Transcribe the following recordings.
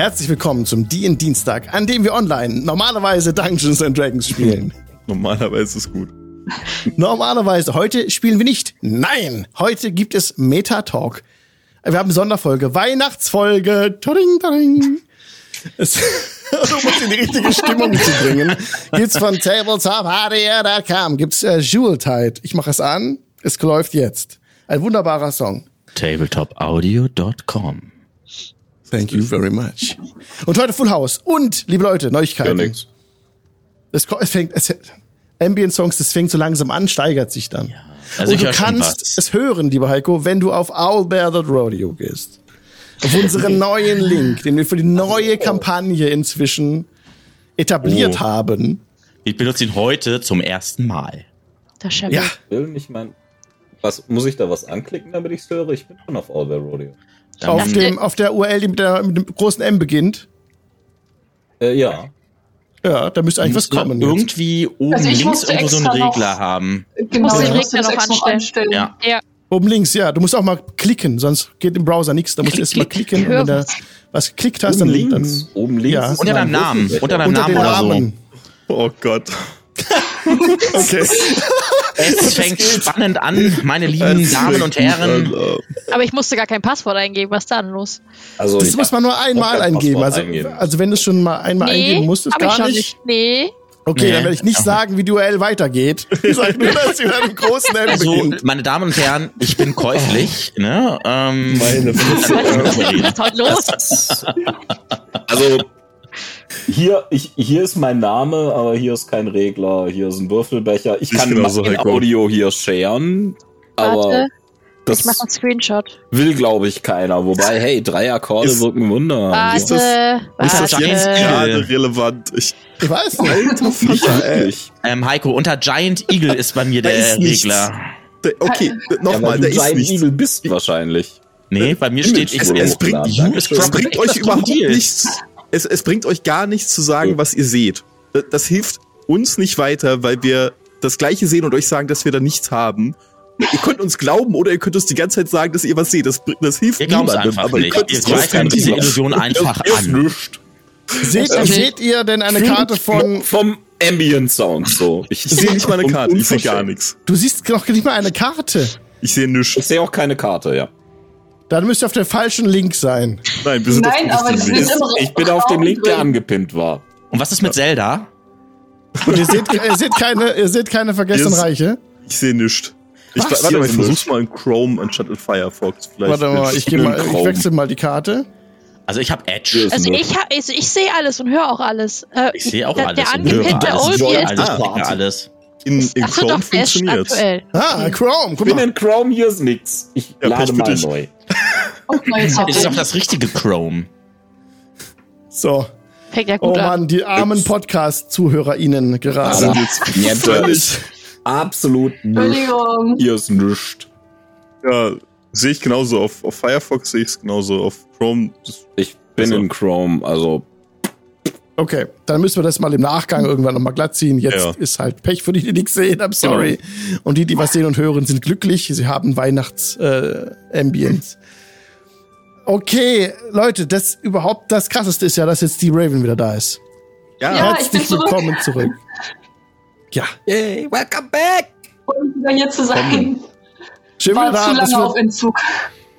Herzlich willkommen zum DIN Dienstag, an dem wir online normalerweise Dungeons and Dragons spielen. Normalerweise ist es gut. Normalerweise. Heute spielen wir nicht. Nein, heute gibt es Meta Talk. Wir haben eine Sonderfolge, Weihnachtsfolge. Tuding, tuding. Es, um uns in die richtige Stimmung zu bringen, gibt's von tabletop.hdr.com gibt's äh, Jeweltide. Ich mache es an. Es läuft jetzt. Ein wunderbarer Song. tabletopaudio.com. Thank you very much. Und heute Full House. Und, liebe Leute, Neuigkeiten. Ja, nix. Es, es fängt, es, Ambient Songs, das fängt so langsam an, steigert sich dann. Also und ich du kannst es hören, lieber Heiko, wenn du auf Owl Bear Rodeo gehst. Auf unseren neuen Link, den wir für die neue Kampagne inzwischen etabliert Oh. haben. Ich benutze ihn heute zum ersten Mal. Das. Ja, Will ich mein, was muss ich da was anklicken, damit ich es höre? Ich bin schon auf All the Rodeo. Auf, Dann- dem, auf der URL, die mit, der, mit dem großen M beginnt. Äh, ja. Ja, da müsste eigentlich was kommen. jetzt. Irgendwie oben Also links irgendwo so einen extra noch- Regler haben. Genau, musst ich den Regler noch extra anstellen. Ja. Ja. Oben links, ja. Du musst auch mal klicken, sonst geht im Browser nichts. Da musst du erst mal klick. klicken. Und wenn du was geklickt hast, dann, Oben dann links. Oben links. Ja. Unter deinem Namen. Unter deinem Namen oder so. Namen. Oh Gott. Okay. Es fängt spannend an, meine lieben Damen und Herren. Aber ich musste gar kein Passwort eingeben. Was ist da denn los? Also Das ich muss man nur einmal eingeben. Also, eingeben. also wenn du es schon mal einmal eingeben musstest, ich gar schon nicht. nicht. Nee. Okay, Nee. dann werde ich nicht sagen, wie Duell weitergeht. Ich sage nur, dass wir einen großen M Also, beginnt. meine Damen und Herren, ich bin käuflich. Ne? Ähm, Meine Fresse. Was ist heute los? Also hier, ich, hier ist mein Name, aber hier ist kein Regler, hier ist ein Würfelbecher. Ich Ist kann mein Heiko. Audio hier sharen, aber Warte, das ich mach einen Screenshot. will, glaube ich, keiner. Wobei, hey, drei Akkorde Ist- wirken Wunder. Warte, Ist das- Ist das jetzt Äh. gerade relevant? Ich, Ich weiß nicht. Nicht wirklich. ähm, Heiko, unter Giant Eagle ist bei mir der. Regler. Der- Okay, Ja, nochmal, weil da du ist Giant nichts. Eagle bist wahrscheinlich. Nee, bei mir Image steht ich Es, es bringt, es bringt euch überhaupt nichts. Es, es bringt euch gar nichts zu sagen, was ihr seht. Das, das hilft uns nicht weiter, weil wir das Gleiche sehen und euch sagen, dass wir da nichts haben. Ihr könnt uns glauben oder ihr könnt uns die ganze Zeit sagen, dass ihr was seht. Das, das hilft Ihr niemandem. einfach aber ihr nicht. könnt Ihr greift trotzdem diese. Illusion einfach an. Seht, Okay. seht ihr denn eine Karte von. Vom Ambient Sound so. Ich Ich sehe nicht mal eine Karte, ich sehe gar nichts. Du siehst noch nicht mal eine Karte. Ich sehe Ich nichts. sehe auch keine Karte, ja. Dann müsst ihr auf dem falschen Link sein. Nein, wir sind Nein, auf aber dem das ist Ich bin auf dem Link, der angepinnt war. Und was ist mit Zelda? Und ihr seht, ihr seht keine, ihr seht keine vergessenen ist- Reiche. Ich sehe nichts. Ich, Was? warte mal, ich ist versuch's mal in Chrome anstatt in Firefox. Vielleicht Warte mal, ich, geh mal, ich wechsle mal die Karte. Also ich habe Edge. ist Also nichts. ich, ha- also ich sehe alles und höre auch alles. Äh, Ich sehe auch der, alles. Der und höre angepinnte alles. Old Joy hier. Alles, Ah. alles. in, in Chrome der ist aktuell. Ah, Chrome, guck Ich bin mal. in Chrome, hier ist nix. Ich Ja, lade mal neu. Das ist auch das richtige Chrome. So. Fängt ja Oh gut an. Mann, die armen Podcast-ZuhörerInnen gerade. Niente. völlig. Absolut nicht. Entschuldigung. Hier ist nichts. Ja, sehe ich genauso. Auf, auf Firefox sehe ich es genauso. Auf Chrome. Ich bin Also. in Chrome, also Okay, dann müssen wir das mal im Nachgang irgendwann nochmal glatt ziehen. Jetzt Ja. ist halt Pech für die, die nichts sehen. I'm sorry. Und die, die was sehen und hören, sind glücklich. Sie haben Weihnachts-Ambience. Okay, Leute, das überhaupt das krasseste ist ja, dass jetzt die Raven wieder da ist. ja, Ja, ich bin Herzlich zurück. willkommen zurück. Ja, Yay, welcome back! Und wieder hier zu sein. schön wieder War da. zu dass lange auf Entzug.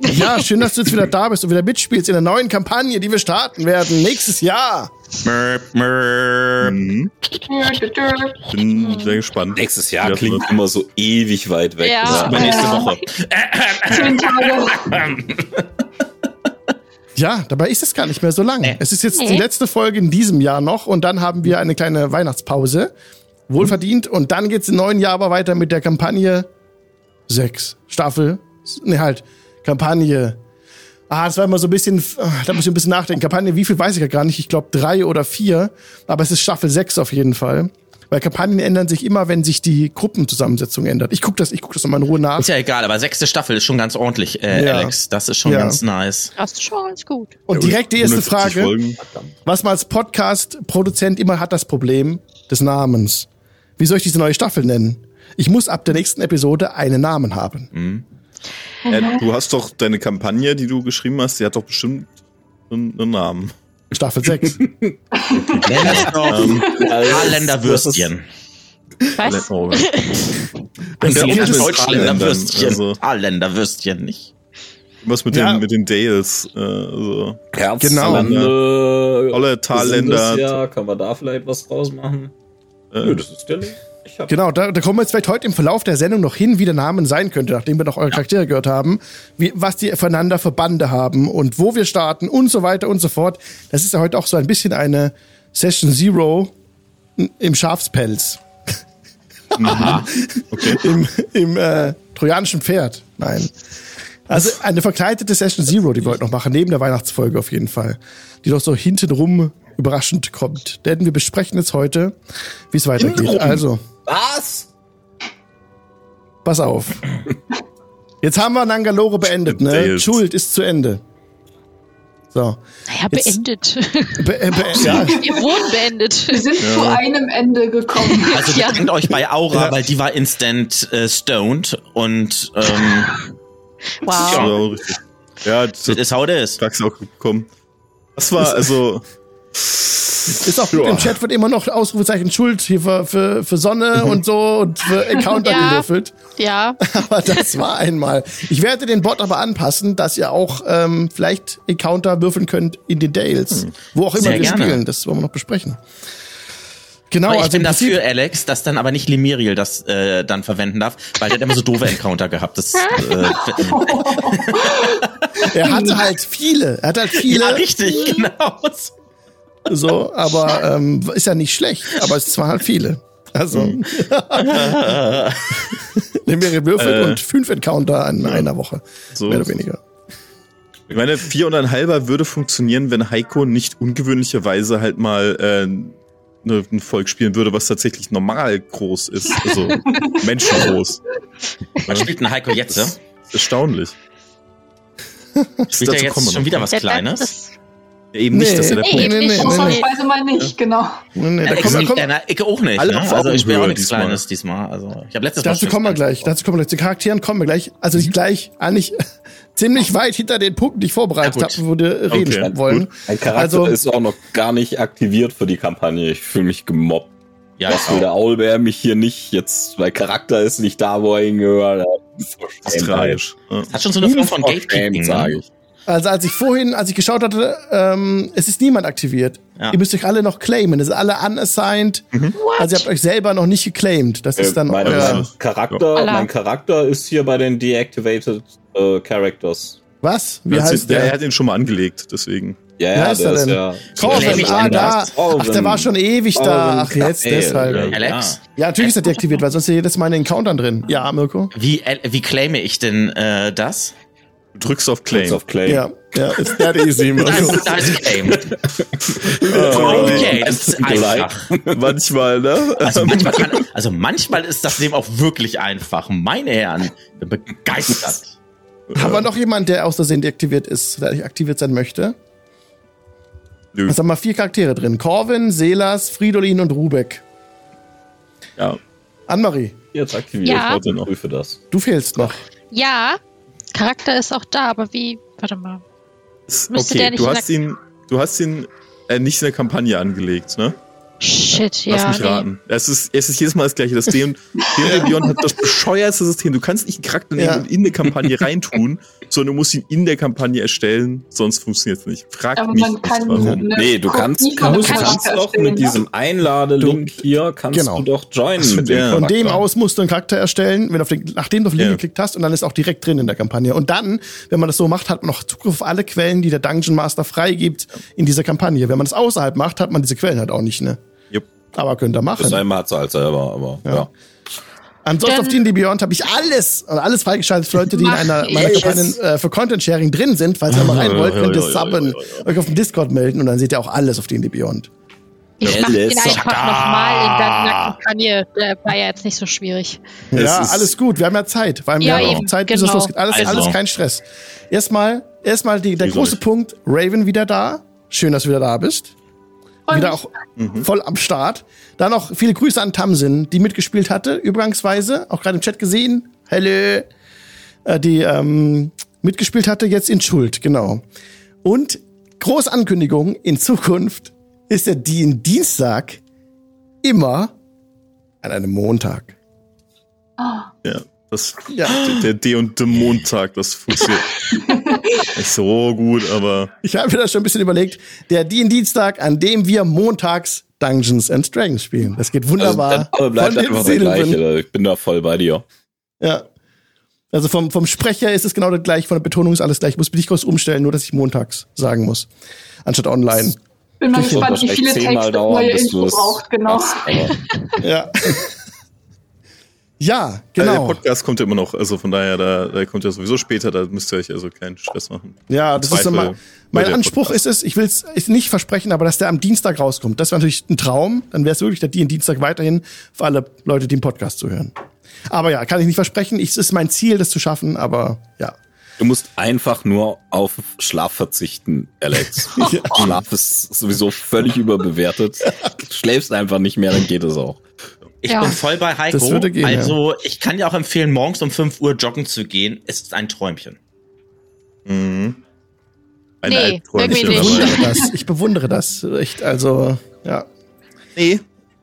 Ja, schön, dass du jetzt wieder da bist und wieder mitspielst in der neuen Kampagne, die wir starten werden nächstes Jahr. Mörp, mörp. mhm. bin sehr gespannt. Nächstes Jahr Ja, klingt immer so ewig weit weg. Ja. Das ist Übernächste Ja. Woche. Zehn Tage. Ja, dabei ist es gar nicht mehr so lang. Nee. Es ist jetzt die Nee. letzte Folge in diesem Jahr noch und dann haben wir eine kleine Weihnachtspause. Wohlverdient. Und dann geht's im neuen Jahr aber weiter mit der Kampagne 6. Staffel. Ne, halt. Kampagne. Ah, das war immer so ein bisschen, ah, da muss ich ein bisschen nachdenken. Kampagne, wie viel weiß ich ja gar nicht. Ich glaube drei oder vier. Aber es ist Staffel 6 auf jeden Fall. Weil Kampagnen ändern sich immer, wenn sich die Gruppenzusammensetzung ändert. Ich guck das, ich guck das nochmal in Ruhe nach. Ist ja egal, aber sechste Staffel ist schon ganz ordentlich, äh, Ja. Alex. Das ist schon Ja. ganz nice. Das ist schon ganz gut. Und direkt die erste 170 Frage. Folgen. Was man als Podcast-Produzent immer hat, das Problem des Namens. Wie soll ich diese neue Staffel nennen? Ich muss ab der nächsten Episode einen Namen haben. Äh, du hast doch deine Kampagne, die du geschrieben hast, die hat doch bestimmt einen, einen Namen. Staffel 6. Nenn es doch Ähm, Länderwürstchen. Was? Länderwürstchen. also- Länderwürstchen nicht. was mit Ja. den, mit den Dales. Äh, so. Genau. Herzlande, Olle Talländer. Ja, kann man da vielleicht was draus machen? Nö, Äh, das ist der nicht. Ich hab Genau, da, da kommen wir jetzt vielleicht heute im Verlauf der Sendung noch hin, wie der Name sein könnte, nachdem wir noch eure Charaktere gehört haben, wie, was die füreinander Verbande haben und wo wir starten und so weiter und so fort. Das ist ja heute auch so ein bisschen eine Session Zero im Schafspelz. okay. Im, im äh, trojanischen Pferd. Nein. Also eine verkleidete Session Zero, die wir heute noch machen, neben der Weihnachtsfolge auf jeden Fall. Die doch so hintenrum überraschend kommt. Denn wir besprechen jetzt heute, wie es weitergeht. Also, Was? pass auf. Jetzt haben wir Nangalore beendet, ne? Schuld ist zu Ende. So. Naja, Jetzt- beendet. Be äh, be ja. Wir wurden beendet. Wir sind zu einem Ende gekommen. Also Ja. bedankt euch bei Aura, Ja. weil die war instant äh, stoned und ähm, Wow. Ja. Ja, das ist how it is. sag's auch gekommen. Das war also. Ist auch Ja. im Chat wird immer noch Ausrufezeichen Schuld hier für, für, für Sonne und so und für Encounter Ja. gewürfelt. Ja. Aber das war einmal. Ich werde den Bot aber anpassen, dass ihr auch ähm, vielleicht Encounter würfeln könnt in den Dales. Wo auch immer Sehr wir gerne. spielen. Das wollen wir noch besprechen. Genau, Aber ich also bin dafür, Alex, dass dann aber nicht Lemiriel das äh, dann verwenden darf, weil der hat immer so doofe Encounter gehabt. Das, äh, er hatte halt viele. Er hat halt viele. ja, richtig, genau. So, aber ähm, ist ja nicht schlecht, aber es waren halt viele. Also Mhm. mehrere Würfel Äh. und fünf Encounter in einer Woche. So. Mehr oder weniger. Ich meine, vier und ein halber würde funktionieren, wenn Heiko nicht ungewöhnlicherweise halt mal äh, ne, ein Volk spielen würde, was tatsächlich normal groß ist. Also menschengroß. Was spielt ein Heiko jetzt? Ja? Das ist erstaunlich. Spielt er jetzt wir schon wieder was Ja, Kleines? Das, Ja, eben nicht, das ist ja der Nee, Punkt. nee, nee, nee, nee. Ausnahmsweise mal nicht, genau. Nee, nee, da wir, liegt kommen, in der Ecke auch nicht. Alle Ne? Also ich bin auch nichts diesmal. Kleines diesmal. Also ich habe letztes Mal dazu kommen wir gleich. Dazu kommen wir gleich. Zu Charakteren kommen wir gleich. Also nicht gleich, eigentlich ziemlich weit hinter den Punkten, die ich vorbereitet Ja, habe, wo wir reden Okay, wollen. gut. Mein Charakter Also- ist auch noch gar nicht aktiviert für die Kampagne. Ich fühle mich gemobbt. Ja, Was will der Owlbear mich hier nicht jetzt, mein Charakter ist nicht da, wo er hingehört. Das ist tragisch. Ja. hat schon so eine Form von Gatekeeping. sage Ne? ich. Also als ich vorhin, als ich geschaut hatte, ähm, es ist niemand aktiviert. Ja. Ihr müsst euch alle noch claimen. Es sind alle unassigned. Also ihr habt euch selber noch nicht geclaimed. Das ist Äh, dann mein, euer. mein Charakter, Alla. mein Charakter ist hier bei den Deactivated äh, Characters. Was? Wie Der, heißt der, der? hat ihn schon mal angelegt, deswegen. Ja, ja, heißt der er ist denn? ja. Corvin, ah, da. Ach, der war schon ewig da. Ach, jetzt Raphael, deshalb. ja. Ja, Alex, natürlich ist er deaktiviert, weil sonst ist jedes Mal in den Countern drin. Ja, Mirko? wie, äh, wie claime ich denn äh, das? Du drückst auf Claim. Claim. Auf Claim. Ja, ja, ist that easy, Da Mirko. ist, da ist Claim. Okay, das ist einfach. Manchmal, ne? Also manchmal, kann, also manchmal ist das Leben auch wirklich einfach. Meine Herren, ich bin begeistert. Haben wir noch jemanden, der aus Versehen deaktiviert ist, der aktiviert sein möchte? Nö. Es haben wir vier Charaktere drin. Corvin, Selas, Fridolin und Rubek. Ja, Annemarie, Jetzt aktiviert. Ja. Heute noch. Prüfe das. du fehlst noch. ja, Charakter ist auch da, aber wie? Warte mal. Müsste okay. der nicht Du hast ihn, du hast ihn äh, nicht in der Kampagne angelegt, ne? Shit, Lass ja. mich nee. raten. Es ist, es ist jedes Mal das gleiche. Das D&D Beyond hat das bescheuerste System. Du kannst nicht einen Charakter nehmen Ja. und in eine Kampagne reintun, sondern du musst ihn in der Kampagne erstellen, sonst funktioniert es nicht. Frag Aber mich man nicht, kann warum. eine Nee, du kannst, Kopie du von einem kannst doch mit ne? diesem Einladelink hier, kannst Genau. du doch joinen ja. Von Charakter. dem aus musst du einen Charakter erstellen, wenn du auf den, nachdem du auf den Link Ja. geklickt hast, und dann ist auch direkt drin in der Kampagne. Und dann, wenn man das so macht, hat man noch Zugriff auf alle Quellen, die der Dungeon Master freigibt in dieser Kampagne. Wenn man das außerhalb macht, hat man diese Quellen halt auch nicht, ne? Aber könnt ihr machen. Das einmal hat sie halt selber, aber ja. Ansonsten Dann- auf D&D Beyond habe ich alles, also alles freigeschaltet für Leute, die in einer meiner Kampagnen äh, für Content Sharing drin sind. Falls ihr mal rein wollt, könnt ihr subben, euch auf dem Discord melden und dann seht ihr auch alles auf D&D Beyond. Ich mach den einfach nochmal in der Kampagne. Der war ja jetzt nicht so schwierig. Es ja, alles gut. Wir haben ja Zeit. Weil wir Ja, haben auch eben, Zeit, bis es genau. losgeht. Alles, Also. alles kein Stress. Erstmal, erstmal die, der große? Punkt. Raven wieder da. Schön, dass du wieder da bist. Und Wieder auch voll am Start. Dann noch viele Grüße an Tamsin, die mitgespielt hatte, übergangsweise, auch gerade im Chat gesehen. Hallo. Äh, die ähm, mitgespielt hatte, jetzt in Schuld, genau. Und große Ankündigung, in Zukunft ist der Dien Dienstag immer an einem Montag. Ah, Ja, das, Ja. der D und D Montag, das funktioniert nicht so gut, aber Ich habe mir das schon ein bisschen überlegt. Der Dien Dienstag, an dem wir montags Dungeons and Dragons spielen. Das geht Also, wunderbar. der Name bleibt einfach der gleiche. Ich bin da voll bei dir. Ja. Also vom, vom Sprecher ist es genau das gleiche, von der Betonung ist alles gleich. Ich muss mich nicht groß umstellen, nur dass ich montags sagen muss. Anstatt online. bin mal gespannt, wie viele Texte neue Info braucht, genau. machst, aber Ja. ja, äh, der genau. Podcast kommt ja immer noch, also von daher, da, der kommt ja sowieso später, da müsst ihr euch also keinen Stress machen. Ja, das ist immer, mein der Anspruch Podcast. ist es, ich will es nicht versprechen, aber dass der am Dienstag rauskommt. Das wäre natürlich ein Traum. Dann wäre es wirklich der Dien Dienstag weiterhin für alle Leute, die den Podcast zuhören. Aber ja, kann ich nicht versprechen. Es ist mein Ziel, das zu schaffen, aber ja. du musst einfach nur auf Schlaf verzichten, Alex. Schlaf ist sowieso völlig überbewertet. Du schläfst einfach nicht mehr, dann geht es auch. Ich Ja. bin voll bei Heiko. Das würde gehen, also, ich kann dir auch empfehlen, morgens um 5 Uhr joggen zu gehen. Es ist ein Träumchen. Mhm. Ein Nee, Albträumchen Ich bewundere das. Ich bewundere das. Echt, also, ja. Nee.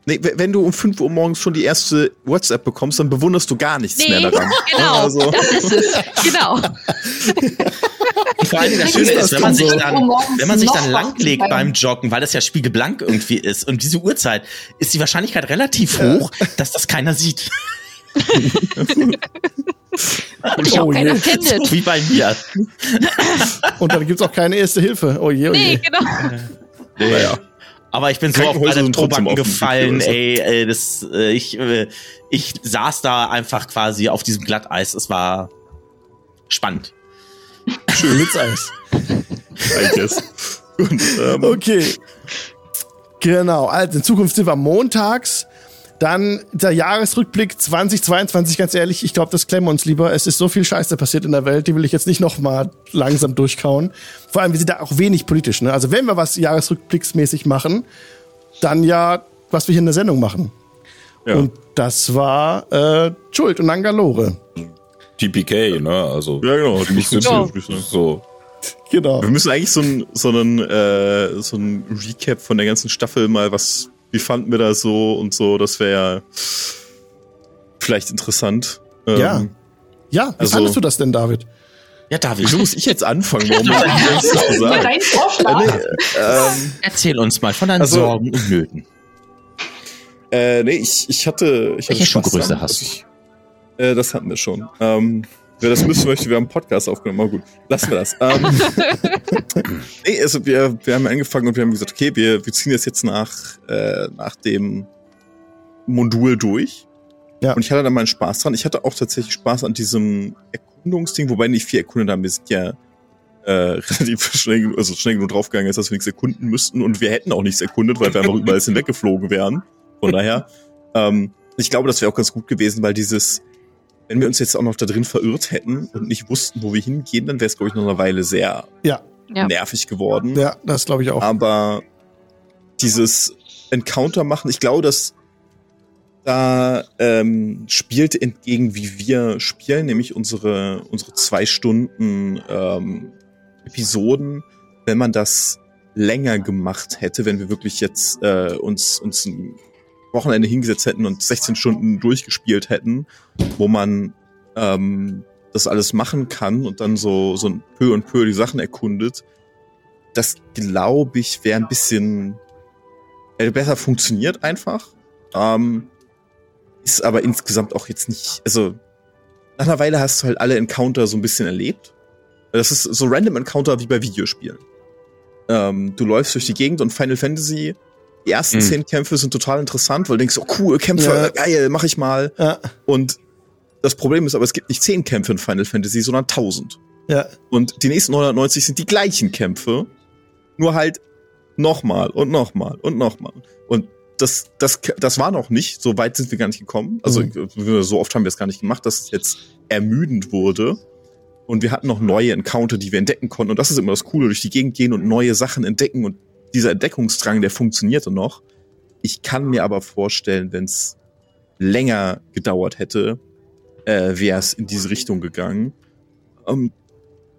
Nee, wenn du um 5 Uhr morgens schon die erste WhatsApp bekommst, dann bewunderst du gar nichts Nee, mehr daran. genau. Also, Das ist es. Genau. Und vor Dingen das Ist Schöne ist, wenn man sich so? dann, wenn man sich dann langlegt beim- Joggen, weil das ja spiegelblank irgendwie ist und diese Uhrzeit, ist die Wahrscheinlichkeit relativ hoch, dass das keiner sieht. Und ich Oh keiner je. findet. Wie bei mir. Und dann gibt's auch keine erste Hilfe. Oh je, oh Nee, je. genau. naja. Aber ich bin so auf meine offen, gefallen, also. ey, ey, das, äh, ich, äh, ich saß da einfach quasi auf diesem Glatteis. Es war spannend. Schön mit Eis. I guess. Und, ähm, Okay. Genau. Also in Zukunft sind wir montags. Dann der Jahresrückblick 2022, ganz ehrlich, ich glaube, das klemmen wir uns lieber. Es ist so viel Scheiße passiert in der Welt, die will ich jetzt nicht noch mal langsam durchkauen. Vor allem, wir sind da auch wenig politisch. Ne? Also wenn wir was Jahresrückblicksmäßig machen, dann ja, was wir hier in der Sendung machen. ja. Und das war äh, Schuld und Nangalore. TPK, ne? Also ja, genau. Die nicht so, müssen, Ja. so. Genau. Wir müssen eigentlich so ein, so einen, äh, so ein Recap von der ganzen Staffel mal, was, wie fanden wir das so und so, das wäre vielleicht interessant. Ähm, Ja. Ja, wie Also- fandest du das denn, David? Ja, David, Wieso muss ich jetzt anfangen? Warum muss ich das so sagen? Vorschlag. Äh, nee, ähm, erzähl uns mal von deinen Also- Sorgen und Nöten. äh, nee, ich, ich hatte. Ich hatte Welche Schuhgröße hast ich- Äh, das hatten wir schon. Ähm, wer das müssen möchte, wir haben einen Podcast aufgenommen. Aber gut, lassen wir das. Ähm, nee, also wir, wir haben angefangen und wir haben gesagt, okay, wir, wir ziehen das jetzt nach, äh, nach dem Modul durch. Ja. Und ich hatte da meinen Spaß dran. Ich hatte auch tatsächlich Spaß an diesem Erkundungsding, wobei nicht viel erkundet haben. Wir sind ja äh, relativ schnell, also schnell genug draufgegangen, dass wir nichts erkunden müssten. Und wir hätten auch nichts erkundet, weil wir einfach überall hinweggeflogen wären. Von daher, ähm, ich glaube, das wäre auch ganz gut gewesen, weil dieses, wenn wir uns jetzt auch noch da drin verirrt hätten und nicht wussten, wo wir hingehen, dann wäre es, glaube ich, noch eine Weile sehr Ja, nervig geworden. ja, das glaube ich auch. Aber dieses Encounter machen, ich glaube, dass da ähm, spielt entgegen, wie wir spielen, nämlich unsere, unsere zwei Stunden ähm, Episoden, wenn man das länger gemacht hätte, wenn wir wirklich jetzt äh, uns, uns ein Wochenende hingesetzt hätten und 16 Stunden durchgespielt hätten, wo man ähm, das alles machen kann und dann so, so ein peu und peu die Sachen erkundet, das glaube ich wäre ein bisschen äh, besser funktioniert einfach. Ähm, ist aber insgesamt auch jetzt nicht, also nach einer Weile hast du halt alle Encounter so ein bisschen erlebt. Das ist so random Encounter wie bei Videospielen. Ähm, du läufst durch die Gegend und Final Fantasy, die ersten Mhm. zehn Kämpfe sind total interessant, weil du denkst, oh cool, Kämpfe, Ja. geil, mach ich mal. Ja, Und das Problem ist aber, es gibt nicht zehn Kämpfe in Final Fantasy, sondern tausend. ja. Und die nächsten 990 sind die gleichen Kämpfe, nur halt nochmal und nochmal und nochmal. Und das, das, das war noch nicht, so weit sind wir gar nicht gekommen. Also Mhm. so oft haben wir es gar nicht gemacht, dass es jetzt ermüdend wurde. Und wir hatten noch neue Encounter, die wir entdecken konnten. Und das ist immer das Coole, durch die Gegend gehen und neue Sachen entdecken. Und dieser Entdeckungsdrang, der funktionierte noch. Ich kann mir aber vorstellen, wenn es länger gedauert hätte, äh, wäre es in diese Richtung gegangen. Ähm,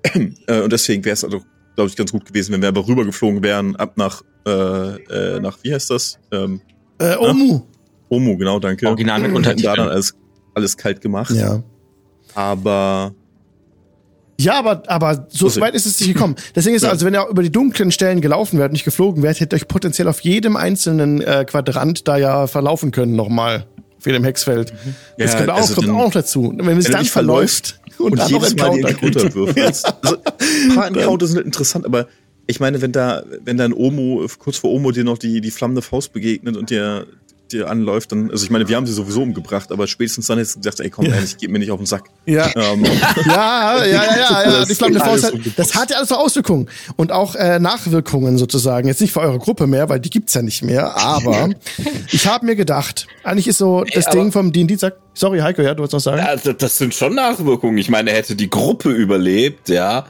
äh, und deswegen wäre es also, glaube ich, ganz gut gewesen, wenn wir aber rübergeflogen wären, ab nach, äh, äh, nach, wie heißt das? Ähm, Äh, Omu. Omu, genau, danke. Original mit Und hätten da dann Untertiteln. alles, alles kalt gemacht. Ja. Aber Ja, aber, aber so weit ist es nicht gekommen. Deswegen ist Ja. also, wenn ihr über die dunklen Stellen gelaufen wärt, nicht geflogen wärt, hättet ihr euch potenziell auf jedem einzelnen äh, Quadrant da ja verlaufen können nochmal. Auf jedem Hexfeld. Das Mhm. Ja, kommt, auch, also kommt dann- auch dazu. Und wenn es dann verläuft und, dann noch jedes Mal die Encounter Encounter kriegt. würfelst. Also, ein paar Encounter sind interessant, aber ich meine, wenn da, wenn da ein Omo, kurz vor Omo dir noch die, die flammende Faust begegnet und dir, dir anläuft, dann, also ich meine, wir haben sie sowieso umgebracht, aber spätestens dann hättest du gesagt, ey, komm, Ja. ehrlich, gib mir nicht auf den Sack. Ja. Ähm, Ja, ja, ja, ja, ja, Faust alles hat, das hat ja alles so Auswirkungen und auch äh, Nachwirkungen sozusagen. Jetzt nicht für eure Gruppe mehr, weil die gibt's ja nicht mehr, aber ich habe mir gedacht, eigentlich ist so das Ding vom D&D, sag, sorry Heiko, ja, du wolltest noch sagen? Ja, das das sind schon Nachwirkungen. Ich meine, hätte die Gruppe überlebt, ja,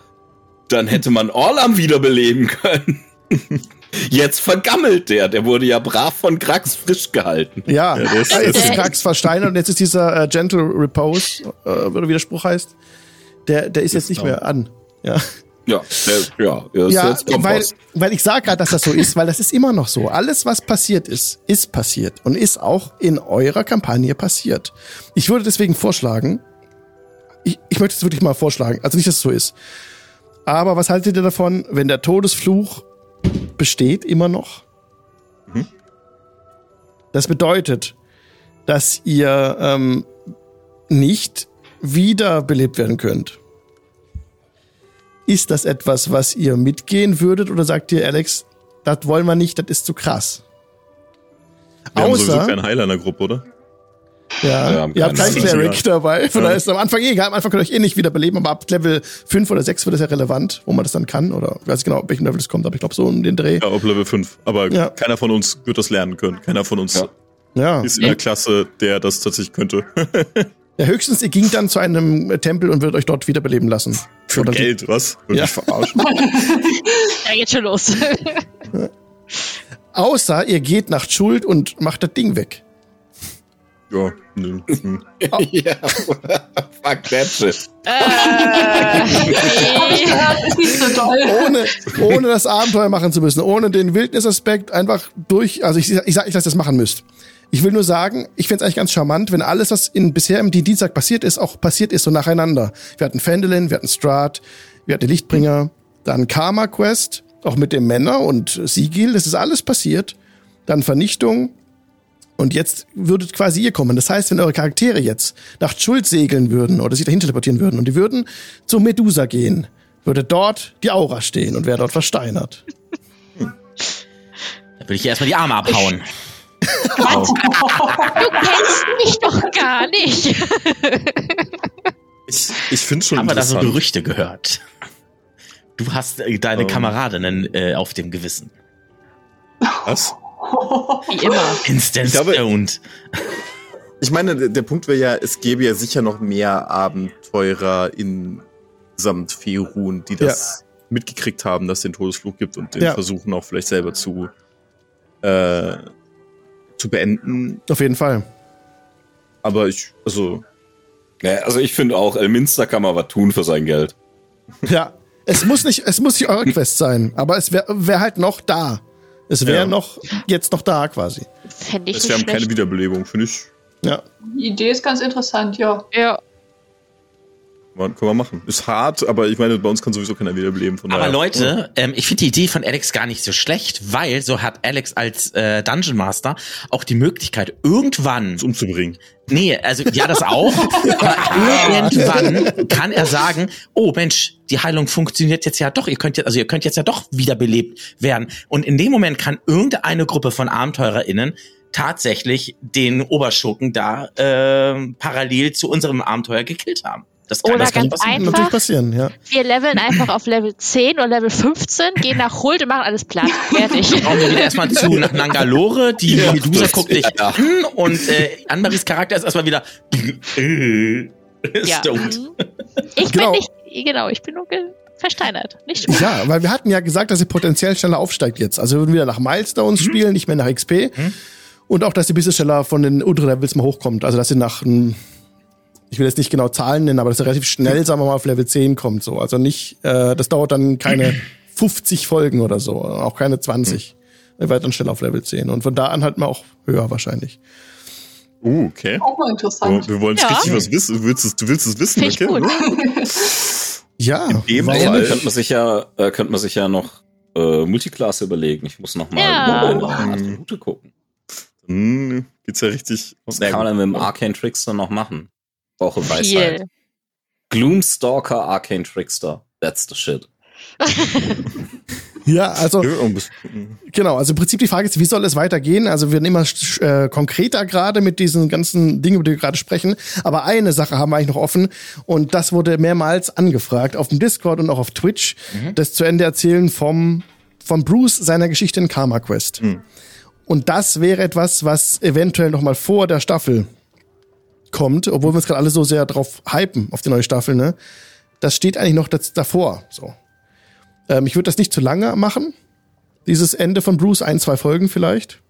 dann hätte man Orlam wiederbeleben können. Jetzt vergammelt der. Der wurde ja brav von Krax frisch gehalten. Ja, Ja, der ist- jetzt ist Krax versteinert und jetzt ist dieser äh, Gentle Repose, äh, oder wie der Spruch heißt, der, der ist jetzt nicht mehr an. Ja, Ja, der, ja, ist ja jetzt weil, weil ich sage gerade, dass das so ist, weil das ist immer noch so. Alles, was passiert ist, ist passiert und ist auch in eurer Kampagne passiert. Ich würde deswegen vorschlagen, ich, ich möchte es wirklich mal vorschlagen, also nicht, dass es so ist. Aber was haltet ihr davon, wenn der Todesfluch besteht immer noch? Mhm. Das bedeutet, dass ihr ähm, nicht wiederbelebt werden könnt. Ist das etwas, was ihr mitgehen würdet oder sagt ihr, Alex, das wollen wir nicht, das ist zu krass? wir haben sowieso Außer, keinen Heiler in der Gruppe, oder? Ja, ihr habt keinen. Cleric dabei, von Ja. daher ist es am Anfang eh egal, am Anfang könnt ihr euch eh nicht wiederbeleben, aber ab Level 5 oder 6 wird es ja relevant, wo man das dann kann, oder ich weiß nicht genau, ab welchem Level es kommt, aber ich glaube so um den Dreh. Ja, auf Level 5. Aber Ja. keiner von uns wird das lernen können. Keiner von uns Ja. Ja. ist in der Klasse, der das tatsächlich könnte. ja, höchstens ihr ging dann zu einem Tempel und würdet euch dort wiederbeleben lassen. Für Oder- Geld, was? Würde Ja. ich verarschen. Da geht schon los. Außer ihr geht nach Schuld und macht das Ding weg. Ja, nö. hm. ja, fuck that shit. äh, Ja, ohne, ohne das Abenteuer machen zu müssen, ohne den Wildnisaspekt einfach durch, also ich, ich sag nicht, dass ihr das machen müsst. Ich will nur sagen, ich find's eigentlich ganz charmant, wenn alles, was in, bisher im D&D-Sack passiert ist, auch passiert ist, so nacheinander. Wir hatten Fendelin, wir hatten Strat, wir hatten Lichtbringer, dann Karma Quest, auch mit dem Männer und Sigil, das ist alles passiert. Dann Vernichtung. Und jetzt würdet quasi ihr kommen. Das heißt, wenn eure Charaktere jetzt nach Schuld segeln würden oder sich dahin teleportieren würden und die würden zu Medusa gehen, würde dort die Aura stehen und wäre dort versteinert. Da würde ich ihr erstmal die Arme abhauen. du kennst mich doch gar nicht. Ich, ich finde schon Aber da so. Gerüchte gehört. Du hast äh, deine Ähm. Kameradinnen äh, auf dem Gewissen. Was? Wie immer. Instant Ich glaube- stoned. Ich meine, der, Punkt wäre ja, es gäbe ja sicher noch mehr Abenteurer in samt Ferun, die das mitgekriegt haben, dass es den Todesfluch gibt und den Ja. versuchen auch vielleicht selber zu, äh, zu beenden. Auf jeden Fall. Aber ich, also, Ja, also ich finde auch, Elminster kann mal was tun für sein Geld. Ja. Es muss nicht, es muss nicht eure Quest sein, aber es wäre wär halt noch da. Es wäre Ja. noch, jetzt noch da quasi. Fände ich es wäre keine Wiederbelebung, finde ich. Ja. Die Idee ist ganz interessant, ja. ja. Man, können wir machen. Ist hart, aber ich meine, bei uns kann sowieso keiner wiederbeleben. Von Aber daher- Leute, ähm, ich finde die Idee von Alex gar nicht so schlecht, weil so hat Alex als äh, Dungeon Master auch die Möglichkeit, irgendwann uns umzubringen. Nee, also ja, das auch. aber irgendwann kann er sagen, oh Mensch, die Heilung funktioniert jetzt ja doch. Ihr könnt jetzt, also ihr könnt jetzt ja doch wiederbelebt werden. Und in dem Moment kann irgendeine Gruppe von AbenteurerInnen tatsächlich den Oberschurken da äh, parallel zu unserem Abenteuer gekillt haben. Das kann, Oder das kann ganz passieren. Einfach? Natürlich passieren, ja. Wir leveln einfach auf Level 10 oder Level 15, gehen nach Huld und machen alles platt. Fertig. Kommen wir wieder erstmal zu nach Nangalore. Die Ja, Medusa guckt dich ja. an und äh, Anmaries Charakter ist erstmal wieder Ja. stoned. Mhm. Ich Genau. bin nicht, genau, ich bin nur versteinert. Nicht schlimm. Ja, weil wir hatten ja gesagt, dass sie potenziell schneller aufsteigt jetzt. Also wir würden wieder nach Milestones spielen, nicht mehr nach XP. Und auch, dass sie ein bisschen schneller von den unteren Levels mal hochkommt. Also dass sie nach, ich will jetzt nicht genau Zahlen nennen, aber dass sie relativ schnell, sagen wir mal, auf Level 10 kommt. So. Also nicht, äh, das dauert dann keine 50 Folgen oder so, auch keine 20. Wir werden dann schnell auf Level 10 und von da an halt mal auch höher wahrscheinlich. Uh, okay. Auch mal interessant. wir wollen Ja. richtig was wissen. Du willst es, du willst es wissen, Finde ich okay? gut. Ja, dem warum Fall- könnte man sich ja, äh, könnte man sich ja noch äh, Multiclass überlegen. Ich muss noch mal Ja. über meine Attribute gucken. Hm, geht's ja richtig. Was kann man denn mit dem Arcane Trickster noch machen? Brauche Weisheit. Viel. Gloomstalker Arcane Trickster. That's the shit. Ja, also Genau, also im Prinzip die Frage ist, wie soll es weitergehen? Also wir werden immer äh, konkreter gerade mit diesen ganzen Dingen, über die wir gerade sprechen. Aber eine Sache haben wir eigentlich noch offen und das wurde mehrmals angefragt auf dem Discord und auch auf Twitch, das zu Ende erzählen vom von Bruce seiner Geschichte in Karma Quest. Und das wäre etwas, was eventuell noch mal vor der Staffel kommt, obwohl wir uns gerade alle so sehr drauf hypen auf die neue Staffel. Ne, das steht eigentlich noch das, davor. So, ähm, ich würde das nicht zu lange machen dieses Ende von Bruce, ein, zwei Folgen vielleicht,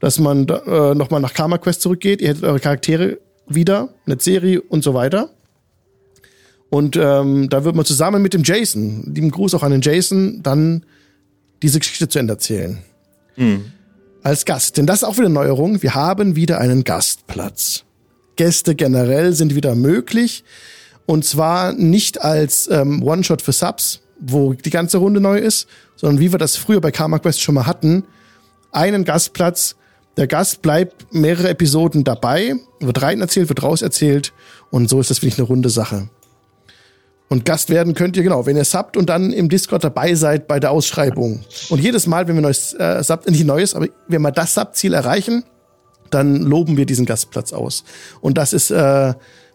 dass man da, äh, nochmal nach Karma Quest zurückgeht, ihr hättet eure Charaktere wieder, eine Serie und so weiter. Und ähm, da wird man zusammen mit dem Jason, lieben Gruß auch an den Jason, dann diese Geschichte zu Ende erzählen. Als Gast. Denn das ist auch wieder eine Neuerung. Wir haben wieder einen Gastplatz. Gäste generell sind wieder möglich. Und zwar nicht als ähm, One-Shot für Subs, wo die ganze Runde neu ist, sondern wie wir das früher bei Karma Quest schon mal hatten. Einen Gastplatz. Der Gast bleibt mehrere Episoden dabei, wird rein erzählt, wird raus erzählt. Und so ist das, finde ich, eine runde Sache. Und Gast werden könnt ihr, genau, wenn ihr subbt und dann im Discord dabei seid bei der Ausschreibung. Und jedes Mal, wenn wir neues äh, Sub, nicht neues, aber wenn wir das Sub-Ziel erreichen, dann loben wir diesen Gastplatz aus. Und das ist, äh,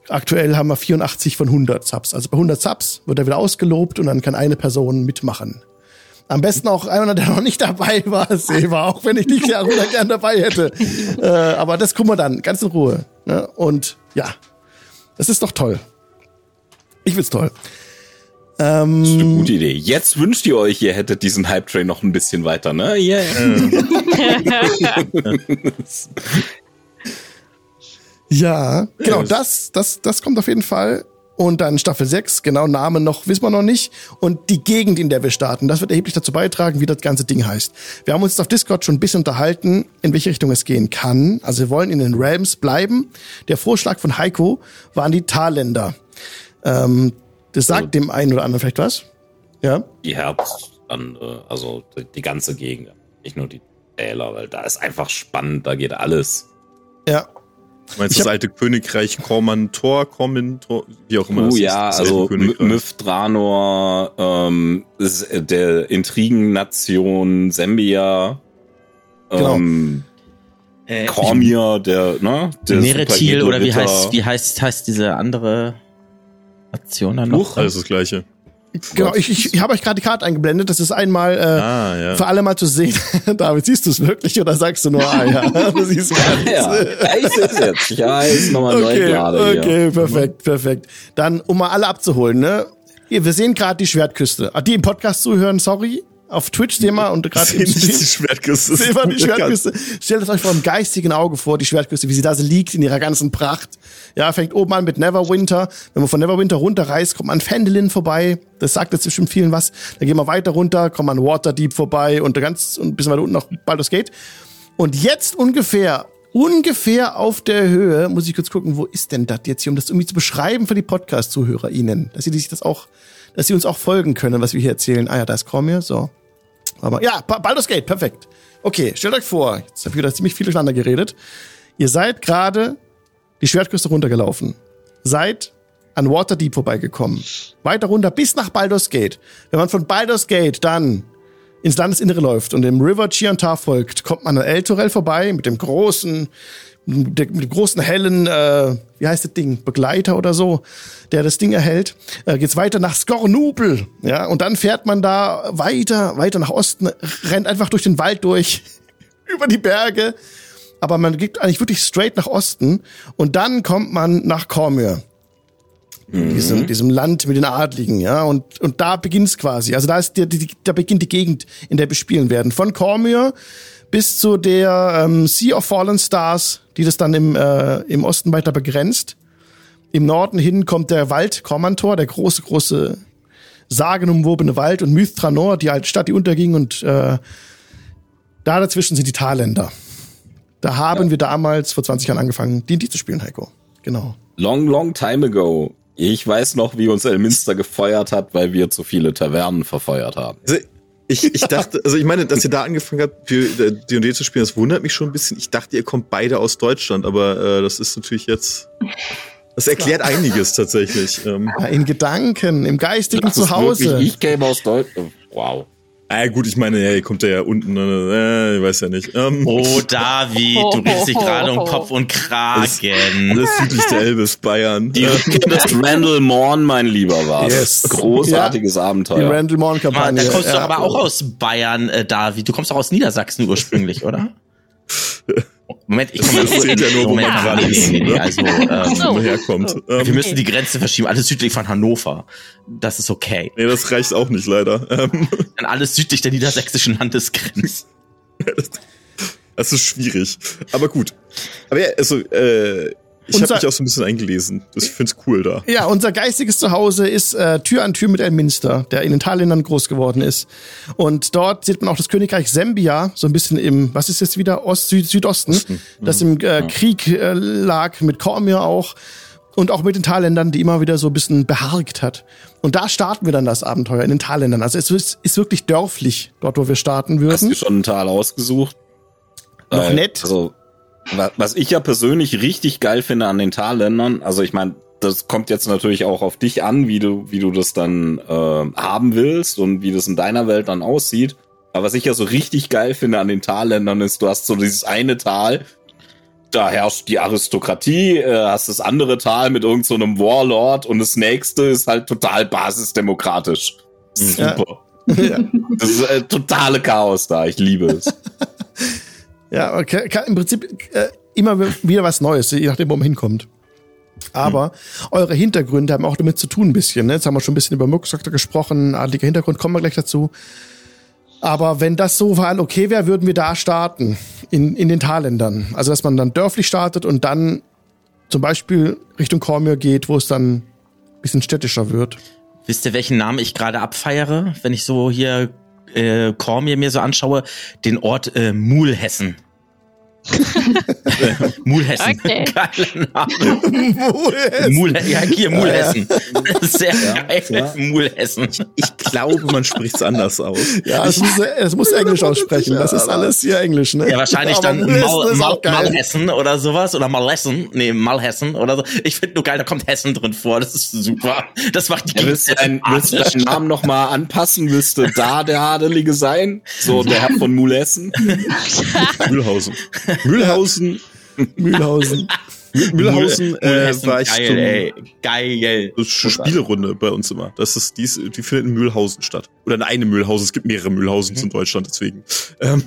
aktuell haben wir 84 von 100 Subs. Also bei 100 Subs wird er wieder ausgelobt und dann kann eine Person mitmachen. Am besten auch einer, der noch nicht dabei war, Seva, auch wenn ich dich ja gern dabei hätte. äh, aber das gucken wir dann, ganz in Ruhe. Ne? Und ja, das ist doch toll. Ich find's toll. Ähm, Das ist eine gute Idee. Jetzt wünscht ihr euch, ihr hättet diesen Hype-Train noch ein bisschen weiter, ne? Yeah. Ja, genau, das, das, das kommt auf jeden Fall. Und dann Staffel 6, genau, Namen noch, wissen wir noch nicht. Und die Gegend, in der wir starten, das wird erheblich dazu beitragen, wie das ganze Ding heißt. Wir haben uns jetzt auf Discord schon ein bisschen unterhalten, in welche Richtung es gehen kann. Also wir wollen in den Realms bleiben. Der Vorschlag von Heiko waren die Talländer. Ähm, das sagt dem einen oder anderen vielleicht was. Ja. Die Herbst, dann, äh, also die, die ganze Gegend. Nicht nur die Täler, weil da ist einfach spannend, da geht alles. Ja. Du meinst Ich das alte Königreich Kormantor, Kormentor, wie auch immer Oh das ja, ist. also alte M- Königreich. Myth-Dranor, ähm, ist äh, der Intrigennation Sembia, Genau. ähm, Äh, Cormier, der, ne? Der Meretil oder wie heißt, wie heißt, heißt diese andere Nation dann noch? Alles das Gleiche. Genau, ich, ich, ich habe euch gerade die Karte eingeblendet. Das ist einmal äh, Ah, ja. für alle mal zu sehen. David, siehst du es wirklich oder sagst du nur, ah ja, du siehst gar nichts. Ja, ich seh's jetzt. Ja, ist nochmal neu Okay, gerade hier. okay, perfekt, perfekt. Dann, um mal alle abzuholen, ne? Ihr- Wir sehen gerade die Schwertküste. Ah, Die im Podcast zuhören, sorry. Auf Twitch sehen wir und gerade Sehen im nicht die Schwertküste. sehen wir die Schwertküste. Stellt es euch vor dem geistigen Auge vor, die Schwertküste, wie sie da so liegt in ihrer ganzen Pracht. Ja, fängt oben an mit Neverwinter. Wenn man von Neverwinter runterreist, kommt man an Fendelin vorbei. Das sagt jetzt bestimmt vielen was. Dann gehen wir weiter runter, kommt man an Waterdeep vorbei und ganz und ein bisschen weiter unten nach Baldur's Gate. Und jetzt ungefähr, ungefähr auf der Höhe, muss ich kurz gucken, wo ist denn das jetzt hier, um das irgendwie zu beschreiben für die Podcast-Zuhörer Ihnen, dass sie sich das auch, dass sie uns auch folgen können, was wir hier erzählen. Ah ja, da ist Cormier, so. Aber ja, Ba- Baldur's Gate, perfekt. Okay, stellt euch vor, jetzt habe ich wieder ziemlich viel durcheinander geredet. Ihr seid gerade die Schwertküste runtergelaufen. Seid an Waterdeep vorbeigekommen. Weiter runter bis nach Baldur's Gate. Wenn man von Baldur's Gate dann ins Landesinnere läuft und dem River Chiantar folgt, kommt man an El Torel vorbei mit dem großen, mit dem mit großen hellen, äh, wie heißt das Ding, Begleiter oder so, der das Ding erhält. Äh, geht's weiter nach Skornupel, ja, und dann fährt man da weiter, weiter nach Osten, rennt einfach durch den Wald durch, über die Berge, aber man geht eigentlich wirklich straight nach Osten und dann kommt man nach Cormier diesem, diesem Land mit den Adligen, ja, und, und da beginnt's quasi. Also da ist die, die, da beginnt die Gegend, in der wir spielen werden. Von Cormier bis zu der ähm, Sea of Fallen Stars, die das dann im, äh, im Osten weiter begrenzt. Im Norden hin kommt der Wald Kormantor, der große, große sagenumwobene Wald und Mythranor, die alte Stadt, die unterging und äh, da dazwischen sind die Talländer. Da haben wir damals vor 20 Jahren angefangen, D&D zu spielen, Heiko. Genau. Long, long time ago. Ich weiß noch, wie uns Elminster gefeuert hat, weil wir zu viele Tavernen verfeuert haben. Also, ich, ich dachte, also ich meine, dass ihr da angefangen habt, für äh, D&D zu spielen, das wundert mich schon ein bisschen. Ich dachte, ihr kommt beide aus Deutschland, aber äh, das ist natürlich jetzt, das erklärt einiges tatsächlich. Ähm, Ja, in Gedanken, im geistigen Zuhause. wirklich- Ich käme aus Deutschland. Wow. Ah, gut, ich meine, ja, ihr kommt ja unten, äh, ich weiß ja nicht. Ähm, Oh, David, du redest dich gerade um Kopf und Kragen. Alles südlich der Elbe ist Bayern. Die Rückkehr des Randall Morn, mein Lieber, war Yes. das. Großartiges Die Abenteuer. Randall Mann, Morn-Kampagne. da kommst du ja. aber auch aus Bayern, äh, David. Du kommst auch aus Niedersachsen ursprünglich, oder? Moment, ich komme Das ja nur, wo man gerade ist, nee, nee, ne? Also, ähm, wo man herkommt. wir Ähm, müssen die Grenze verschieben. Alles südlich von Hannover. Das ist okay. nee, das reicht auch nicht leider. Ähm, Dann alles südlich der niedersächsischen Landesgrenze. das ist schwierig. Aber gut. Aber ja, also, äh, ich habe mich auch so ein bisschen eingelesen. Das, ich find's cool da. Ja, unser geistiges Zuhause ist äh, Tür an Tür mit Elminster, der in den Talländern groß geworden ist. Und dort sieht man auch das Königreich Sembia, so ein bisschen im, was ist jetzt wieder, Ost, Süd, Südosten, das im äh, Krieg äh, lag, mit Cormir auch. Und auch mit den Talländern, die immer wieder so ein bisschen beharkt hat. Und da starten wir dann das Abenteuer in den Talländern. Also es ist, ist wirklich dörflich, dort wo wir starten Hast würden. du schon ein Tal ausgesucht? Noch Äh, nett. Also, was ich ja persönlich richtig geil finde an den Talländern, also ich meine, das kommt jetzt natürlich auch auf dich an, wie du, wie du das dann äh, haben willst und wie das in deiner Welt dann aussieht. Aber was ich ja so richtig geil finde an den Talländern ist, du hast so dieses eine Tal, da herrscht die Aristokratie, äh, hast das andere Tal mit irgendeinem so einem Warlord und das nächste ist halt total basisdemokratisch. Ja. Super. ja. Das ist äh, totale Chaos da, ich liebe es. Ja, okay, im Prinzip äh, immer wieder was Neues, je nachdem, wo man hinkommt. Aber eure Hintergründe haben auch damit zu tun ein bisschen. Ne? Jetzt haben wir schon ein bisschen über Murksoktor gesprochen, adliger Hintergrund, kommen wir gleich dazu. Aber wenn das so mal okay wäre, würden wir da starten, in, in den Talländern. Also, dass man dann dörflich startet und dann zum Beispiel Richtung Cormier geht, wo es dann ein bisschen städtischer wird. Wisst ihr, welchen Namen ich gerade abfeiere, wenn ich so hier äh, Cormier mir so anschaue? Den Ort äh, Mulhessen. Mulhessen. Okay. Geiler Name. Mul ja, hier Mulhessen. Sehr geil. ja. Mulhessen. Ich glaube, man spricht's anders aus. Ja, es muss, es muss Englisch aussprechen. Das ist alles hier Englisch, ne? Ja, wahrscheinlich dann Mulhessen Mal, Mal. Malhessen oder sowas. Oder Malhessen. Nee, Malhessen oder so. Ich finde nur geil, da kommt Hessen drin vor. Das ist super. Das macht die Ja, willst, du deinen, willst du deinen Namen nochmal anpassen? Du da der Adelige sein? So der Herr von Mulessen? Mühlhausen. Mühlhausen, Mühlhausen. Mühlhausen äh, war ich geil, zum, ey. Geil. Das ist schon Spielerunde bei uns immer. Das ist, die, ist, die findet in Mühlhausen statt. Oder in einem Mühlhausen. Es gibt mehrere Mühlhausens in Deutschland, deswegen. Ähm,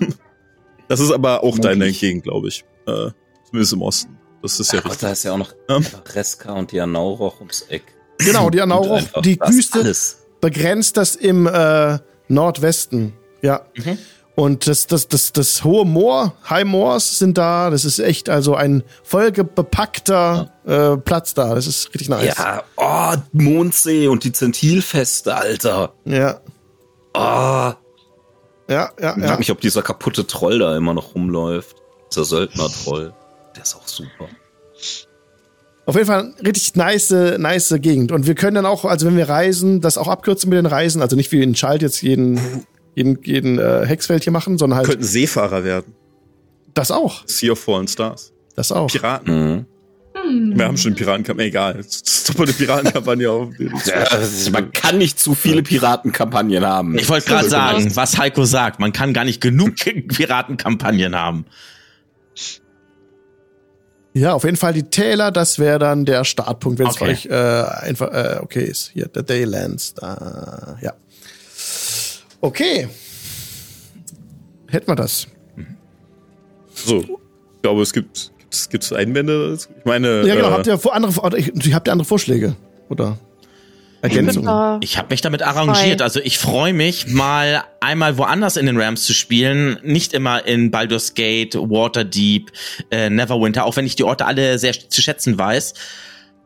das ist aber auch deine Möglich. Gegend, glaube ich. Äh, zumindest im Osten. Das ist ja Ach, richtig. da ist ja auch noch Ähm. Reska und die Anauroch ums Eck. Genau, die Anauroch, die Küste Alles. begrenzt das im äh, Nordwesten. Ja. Mhm. Und das, das, das, das hohe Moor, High Moors sind da. Das ist echt also ein vollgepackter äh, Platz da. Das ist richtig nice. Ja, oh, Mondsee und die Zentilfeste, Alter. Ja, Oh, ja, ja. ich ja. mich, ob dieser kaputte Troll da immer noch rumläuft. Dieser Söldner-Troll. Der ist auch super. Auf jeden Fall richtig nice, nice Gegend. Und wir können dann auch, also wenn wir reisen, das auch abkürzen mit den Reisen. Also nicht wie in Schalt jetzt jeden, jeden, jeden äh, Hexfeld hier machen, sondern halt Könnten Seefahrer werden. das auch. Sea of Fallen Stars. Das auch. Piraten. Mhm. Wir haben schon eine Piratenkampagne. Egal. Jetzt ist doch mal eine Piratenkampagne auf. Ja, man kann nicht zu viele Piratenkampagnen haben. Ich wollte gerade sagen, was Heiko sagt. Man kann gar nicht genug Piratenkampagnen haben. Ja, auf jeden Fall die Täler, das wäre dann der Startpunkt, wenn es Okay. euch äh, einfach äh, okay ist. Hier, der Daylands. Da, ja. Okay. Hätten wir das. So. Ich glaube, es gibt, gibt's, gibt's Einwände. Ich meine, Ja, genau. äh, Habt ihr vor andere, oder ich, habt ihr andere Vorschläge? Oder Ergänzungen? Äh, Ich habe mich damit arrangiert. Also ich freue mich, mal einmal woanders in den Rams zu spielen. Nicht immer in Baldur's Gate, Waterdeep, äh, Neverwinter, auch wenn ich die Orte alle sehr zu schätzen weiß.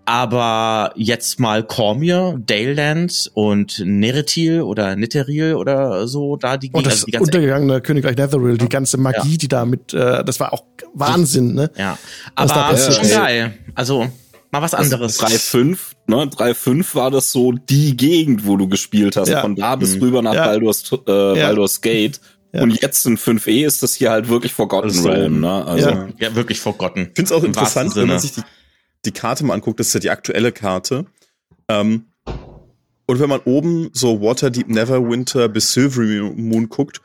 Aber jetzt mal Cormier, Daleland und Nerethil oder Nitteril oder so, da die, Und das also die ganze untergegangene Königreich Netheril, die ganze Magie, Ja. die da mit, äh, das war auch Wahnsinn, ne? Ja, aber schon ist. geil. Also mal was anderes. 3.5, ne? 3.5 war das so die Gegend, wo du gespielt hast. Ja. Von da bis Mhm. rüber nach Ja. Baldur's, äh, Ja. Baldur's Gate. Ja. Und jetzt in 5e ist das hier halt wirklich Forgotten Also, Realm, ne? Also, Ja. Ja, wirklich forgotten. Ich es auch Im interessant, wenn man sich die, die Karte mal anguckt, das ist ja die aktuelle Karte. Ähm, und wenn man oben so Waterdeep, Neverwinter bis Silvery Moon guckt,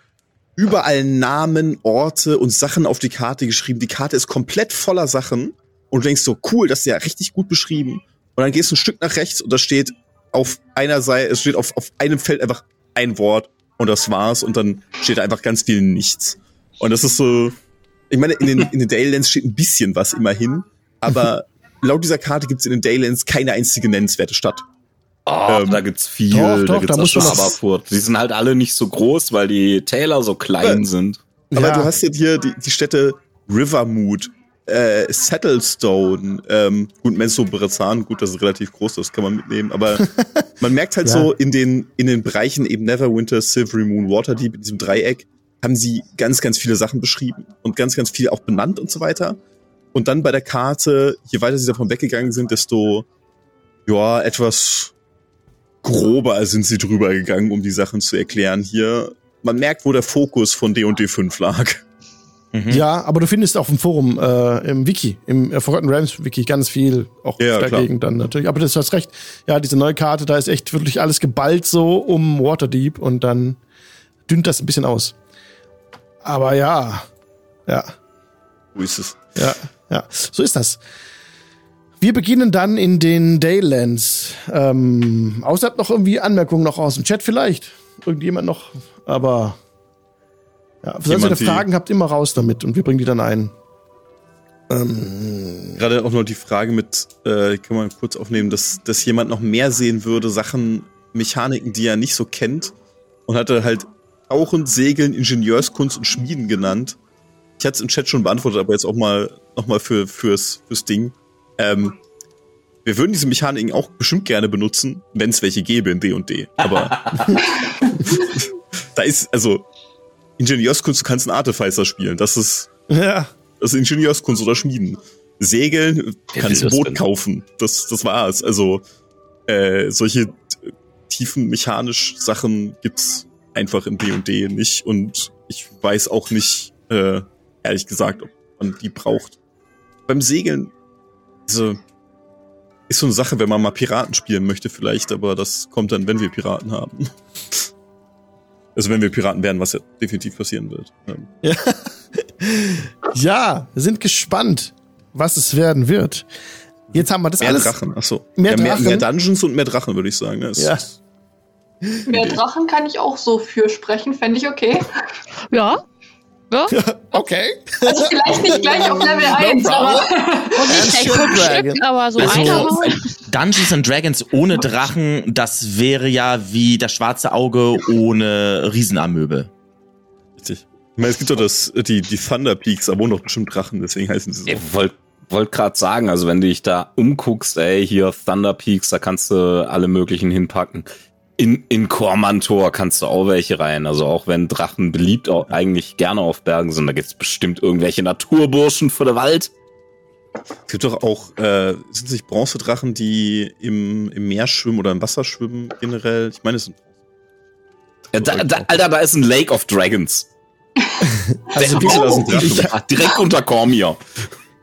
überall Namen, Orte und Sachen auf die Karte geschrieben. Die Karte ist komplett voller Sachen und du denkst so, cool, das ist ja richtig gut beschrieben. Und dann gehst du ein Stück nach rechts und da steht auf einer Seite, es steht auf, auf einem Feld einfach ein Wort und das war's und dann steht da einfach ganz viel nichts. Und das ist so, ich meine, in den, in den Daylands steht ein bisschen was immerhin, aber laut dieser Karte gibt's in den Daylands keine einzige nennenswerte Stadt. Oh, Ähm, da gibt's viel, doch, da doch, gibt's da man was- Aberfurt. Die sind halt alle nicht so groß, weil die Täler so klein Ja. sind. Aber Ja. du hast ja hier die, die Städte Rivermood, äh, Settlestone, ähm, gut, Menso Brezan, gut, das ist relativ groß, das kann man mitnehmen, aber man merkt halt Ja. so in den, in den Bereichen eben Neverwinter, Silvery Moon, Waterdeep, in diesem Dreieck, haben sie ganz, ganz viele Sachen beschrieben und ganz, ganz viel auch benannt und so weiter. Und dann bei der Karte, je weiter sie davon weggegangen sind, desto, ja, etwas grober sind sie drüber gegangen, um die Sachen zu erklären hier. Man merkt, wo der Fokus von D&D 5 lag. Mhm. Ja, aber du findest auf dem Forum, äh, im Wiki, im äh, Forgotten Realms Wiki ganz viel auch Ja, dagegen dann natürlich. Aber das hast recht. Ja, diese neue Karte, da ist echt wirklich alles geballt so um Waterdeep und dann dünnt das ein bisschen aus. Aber ja, ja, Wo ist es? ja, ja, so ist das. Wir beginnen dann in den Daylands. Ähm, außer habt noch irgendwie Anmerkungen noch aus dem Chat vielleicht. Irgendjemand noch, aber ja, falls ihr Fragen habt, immer raus damit und wir bringen die dann ein. Ähm, Gerade auch noch die Frage mit, äh, kann man kurz aufnehmen, dass, dass jemand noch mehr sehen würde, Sachen, Mechaniken, die er nicht so kennt und hatte halt Tauchen, Segeln, Ingenieurskunst und Schmieden genannt. Ich hatte es im Chat schon beantwortet, aber jetzt auch mal noch mal für, fürs, fürs Ding. Ähm, wir würden diese Mechaniken auch bestimmt gerne benutzen, wenn es welche gäbe in D&D. Aber da ist, also, Ingenieurskunst, du kannst einen Artificer spielen. Das ist, ja, das ist Ingenieurskunst oder Schmieden. Segeln, Wer kannst will ein Boot kaufen. Das, das war's. Also, äh, solche tiefen mechanisch Sachen gibt's einfach im D&D nicht. Und ich weiß auch nicht, äh, ehrlich gesagt, ob man die braucht. Beim Segeln, also, ist so eine Sache, wenn man mal Piraten spielen möchte vielleicht, aber das kommt dann, wenn wir Piraten haben. Also wenn wir Piraten werden, was ja definitiv passieren wird. Ähm, ja, wir sind gespannt, was es werden wird. Jetzt haben wir das Mehr alles. Drachen, achso. Mehr ja, mehr, Drachen? mehr Dungeons und mehr Drachen, würde ich sagen. Das Ja. Mehr Drachen kann ich auch so für sprechen, fände ich okay. Ja. Ja. Okay. Also vielleicht nicht gleich auf Level 1, problem. aber Und nicht gleich fünf. Stück, aber so Also, einer. Dungeons and Dragons ohne Drachen, das wäre ja wie das schwarze Auge ohne Riesenarmöbel. Richtig. Ich meine, es gibt doch das, die, die Thunder Peaks, aber noch bestimmt Drachen, deswegen heißen sie so. Ich wollte wollt gerade sagen, also wenn du dich da umguckst, ey, hier Thunder Peaks, da kannst du alle möglichen hinpacken. In, in Kormantor kannst du auch welche rein. Also auch wenn Drachen beliebt auch eigentlich gerne auf Bergen sind, da gibt's bestimmt irgendwelche Naturburschen für den Wald. Es gibt doch auch, äh, sind es nicht Bronzedrachen, die im, im Meer schwimmen oder im Wasser schwimmen generell? Ich meine, es sind Äh, da, da, Alter, da ist ein Lake of Dragons. Also, ich, Drachen? Ja, direkt unter Cormier.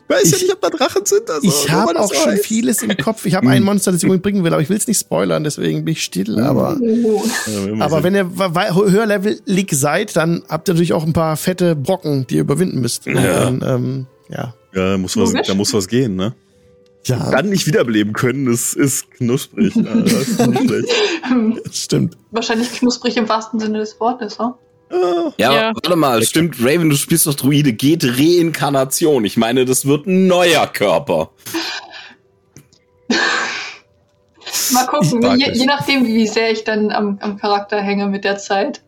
Ich weiß Ich- ja nicht, ob da Drachen sind. Also, ich habe auch so schon vieles im Kopf. Ich habe ein Monster, das ich unbedingt bringen will, aber ich will es nicht spoilern, deswegen bin ich still. Aber, mal aber sehen. wenn ihr wa- höherlevelig seid, dann habt ihr natürlich auch ein paar fette Brocken, die ihr überwinden müsst. Und Ja. Dann, ähm, ja. ja, muss was, da muss was gehen, ne? Ja, Dann nicht wiederbeleben können, das ist knusprig. Ja, das ist nicht schlecht. das stimmt. wahrscheinlich knusprig im wahrsten Sinne des Wortes, ne? Ja, Ja. warte mal, stimmt, Raven, du spielst doch Druide, geht Reinkarnation. Ich meine, das wird ein neuer Körper. Mal gucken, je, je nachdem, wie sehr ich dann am, am Charakter hänge mit der Zeit,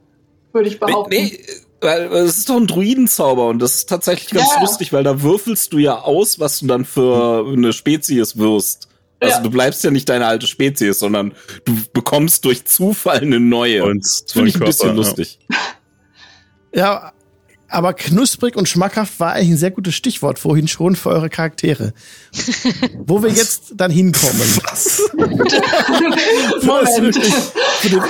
würde ich behaupten. Nee, nee, weil es ist doch ein Druidenzauber und das ist tatsächlich ganz Ja. lustig, weil da würfelst du ja aus, was du dann für eine Spezies wirst. Also Ja. du bleibst ja nicht deine alte Spezies, sondern du bekommst durch Zufall eine neue. Und das finde ich ein bisschen Körper, ja. Ja, aber knusprig und schmackhaft war eigentlich ein sehr gutes Stichwort vorhin schon für eure Charaktere. Wo wir jetzt dann hinkommen. Moment.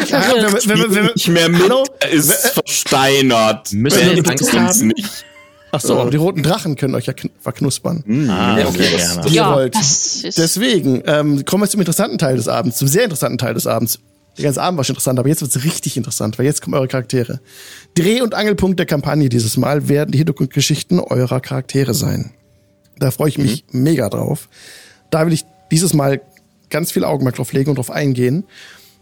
Ja, wenn, wenn, wenn, Nicht mehr mit, Hallo? er ist versteinert. Müssen wir Angst haben? nicht. Ach so, die roten Drachen können euch ja kn- verknuspern. Ah, Ja, okay, okay, gerne. Wie ihr Ja, wollt. das Deswegen ähm, kommen wir zum interessanten Teil des Abends, zum sehr interessanten Teil des Abends. Der ganze Abend war schon interessant, aber jetzt wird's richtig interessant, weil jetzt kommen eure Charaktere. Dreh- und Angelpunkt der Kampagne dieses Mal werden die Hintergrundgeschichten eurer Charaktere sein. Da freue ich mich mega drauf. Da will ich dieses Mal ganz viel Augenmerk drauf legen und drauf eingehen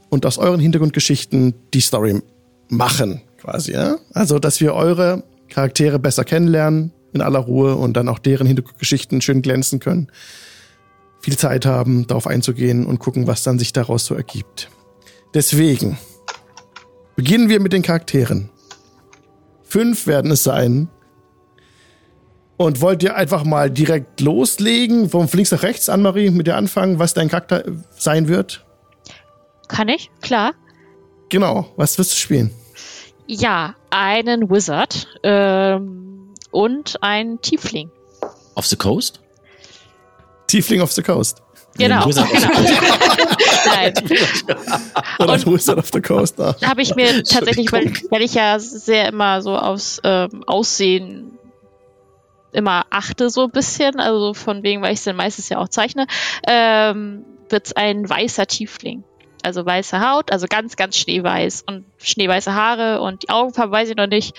und aus euren Hintergrundgeschichten die Story machen, quasi. Ja? Also, dass wir eure Charaktere besser kennenlernen in aller Ruhe und dann auch deren Hintergrundgeschichten schön glänzen können viel Zeit haben, darauf einzugehen und gucken, was dann sich daraus so ergibt. Deswegen beginnen wir mit den Charakteren. Fünf werden es sein. Und wollt ihr einfach mal direkt loslegen, von links nach rechts, Anne-Marie, mit dir anfangen, was dein Charakter sein wird? Kann ich? Klar. Genau, was wirst du spielen? Ja, einen Wizard ähm, und einen Tiefling. Off the Coast? Tiefling of the Coast. Genau. Wizard of the Nein. Oder Und- Wizard of the Coast. Ah. Da habe ich mir tatsächlich, weil, weil ich ja sehr immer so aufs ähm, Aussehen immer achte, so ein bisschen, also von wegen, weil ich es dann meistens ja auch zeichne, ähm, wird es ein weißer Tiefling. Also weiße Haut, also ganz, ganz schneeweiß und schneeweiße Haare und die Augenfarbe weiß ich noch nicht.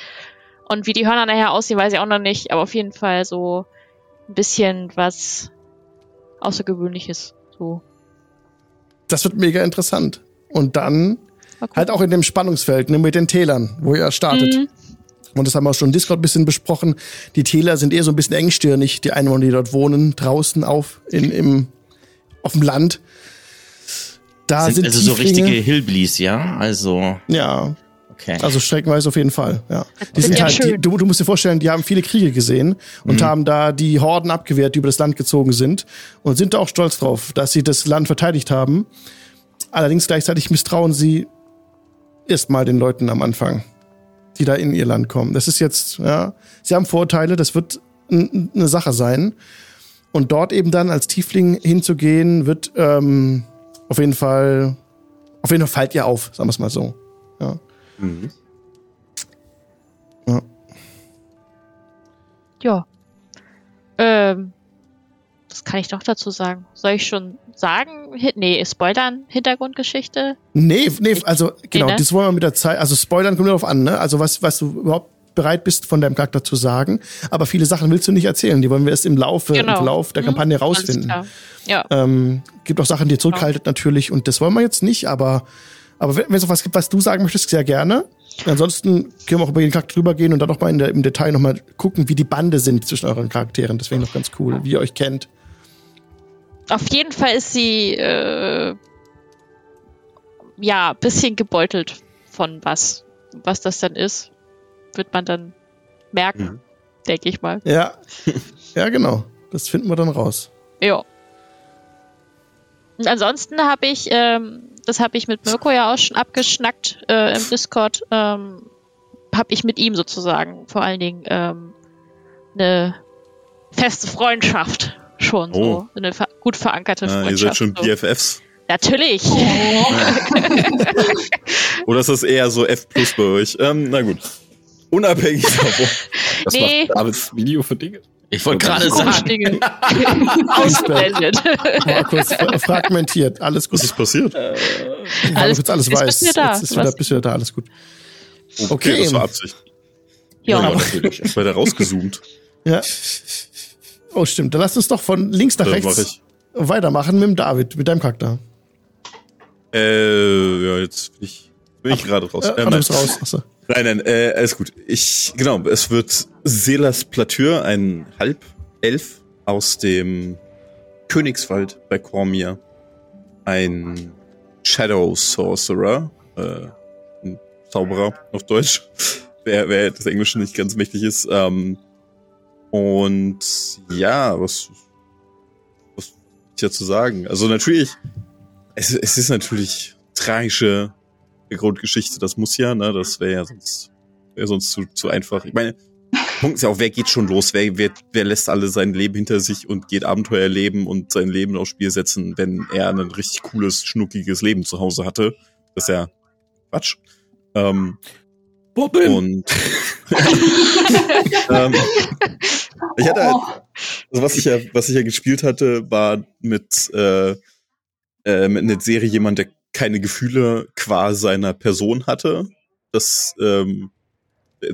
Und wie die Hörner nachher aussehen, weiß ich auch noch nicht, aber auf jeden Fall so ein bisschen was Außergewöhnliches. So. Das wird mega interessant. Und dann gucken. halt auch in dem Spannungsfeld, ne, mit den Tälern, wo ihr startet. Mhm. Und das haben wir auch schon im Discord ein bisschen besprochen. Die Täler sind eher so ein bisschen engstirnig, die Einwohner, die dort wohnen, draußen auf, in, im, auf dem Land. Da sind, Sind also so richtige Hillbillies, ja? Also, Ja, okay. also streckenweise auf jeden Fall, ja. Die sind ja halt, die, schön. du, du musst dir vorstellen, die haben viele Kriege gesehen und haben da die Horden abgewehrt, die über das Land gezogen sind und sind da auch stolz drauf, dass sie das Land verteidigt haben. Allerdings gleichzeitig misstrauen sie erstmal den Leuten am Anfang, die da in ihr Land kommen. Das ist jetzt, ja, sie haben Vorteile, das wird eine Sache sein. Und dort eben dann als Tiefling hinzugehen, wird ähm, auf jeden Fall, auf jeden Fall fällt ihr auf, sagen wir es mal so. Ja. Ja. Ja. Ähm, was kann ich noch dazu sagen? Soll ich schon sagen? Hi- Nee, spoilern, Hintergrundgeschichte? Nee, nee, also genau, ne? das wollen wir mit der Zeit, also spoilern kommt darauf an, ne? Also was, was du überhaupt bereit bist von deinem Charakter zu sagen, aber viele Sachen willst du nicht erzählen, die wollen wir erst im Laufe, im Verlauf der Mhm, Kampagne rausfinden. klar. Ja. Ähm, gibt auch Sachen, die ihr zurückhaltet natürlich und das wollen wir jetzt nicht, aber aber wenn es noch was gibt, was du sagen möchtest, sehr gerne. Ansonsten können wir auch über jeden Charakter drüber gehen und dann noch mal in der, im Detail noch mal gucken, wie die Bande sind zwischen euren Charakteren. Das wäre noch ganz cool, wie ihr euch kennt. Auf jeden Fall ist sie, äh, ja, bisschen gebeutelt von was. Was das dann ist, wird man dann merken, Mhm. denke ich mal. Ja, ja genau. Das finden wir dann raus. Ja. Und ansonsten habe ich, ähm, das habe ich mit Mirko ja auch schon abgeschnackt äh, im Discord, ähm, habe ich mit ihm sozusagen vor allen Dingen ähm, eine feste Freundschaft schon Oh. so, eine ver gut verankerte Ah, Freundschaft. ihr seid schon so. BFFs. Natürlich. Oder ist das eher so F plus bei euch? Ähm, na gut. Unabhängig davon. Was Nee. macht Davids Video für Dinge? Ich wollte gerade sagen, kurz fra- fragmentiert. Alles gut. Was ist passiert? Weil du Alles jetzt alles du da. Jetzt ist wieder, bist du wieder da, alles gut. Okay, Okay. das war Absicht. ja. Ja, natürlich. Ich war da rausgezoomt. Ja. Oh, stimmt. Dann lass uns doch von links nach Das rechts mach ich. weitermachen mit dem David, mit deinem Charakter. Äh, ja, jetzt bin ich, bin ich gerade raus. Äh, Äh, du nein. bist raus. Achso. Nein, nein, äh, alles gut. Ich, genau, es wird Selas Platür, ein Halbelf aus dem Königswald bei Cormir. Ein Shadow Sorcerer, äh, ein Zauberer auf Deutsch, wer, wer das Englische nicht ganz mächtig ist. Ähm, und ja, was, was ich dazu sagen? Also natürlich, es, es ist natürlich tragische Grundgeschichte, das muss ja, ne? Das wäre ja sonst, wäre sonst zu, zu einfach. Ich meine, Punkt ist ja auch, wer geht schon los? Wer, wer, wer lässt alle sein Leben hinter sich und geht Abenteuer leben und sein Leben aufs Spiel setzen, wenn er ein richtig cooles, schnuckiges Leben zu Hause hatte? Das ist ja Quatsch. Ähm, Bobbin! und ähm, ich hatte halt, also was ich ja, was ich ja gespielt hatte, war mit, äh, äh, mit einer Serie jemand, der keine Gefühle qua seiner Person hatte. Das, ähm,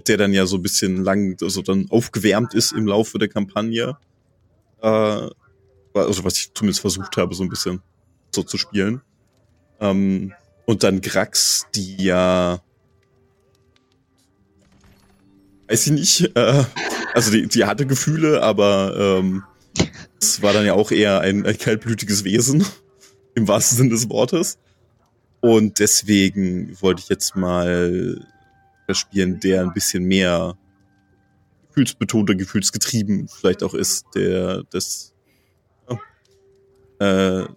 der dann ja so ein bisschen lang, also dann aufgewärmt ist im Laufe der Kampagne. Äh, also was ich zumindest versucht habe, so ein bisschen so zu spielen. Ähm, und dann Grax, die ja weiß ich nicht, äh, also die, die hatte Gefühle, aber ähm, es war dann ja auch eher ein, ein kaltblütiges Wesen, im wahrsten Sinne des Wortes. Und deswegen wollte ich jetzt mal spielen, der ein bisschen mehr gefühlsbetonter, gefühlsgetrieben vielleicht auch ist, der das ja, äh,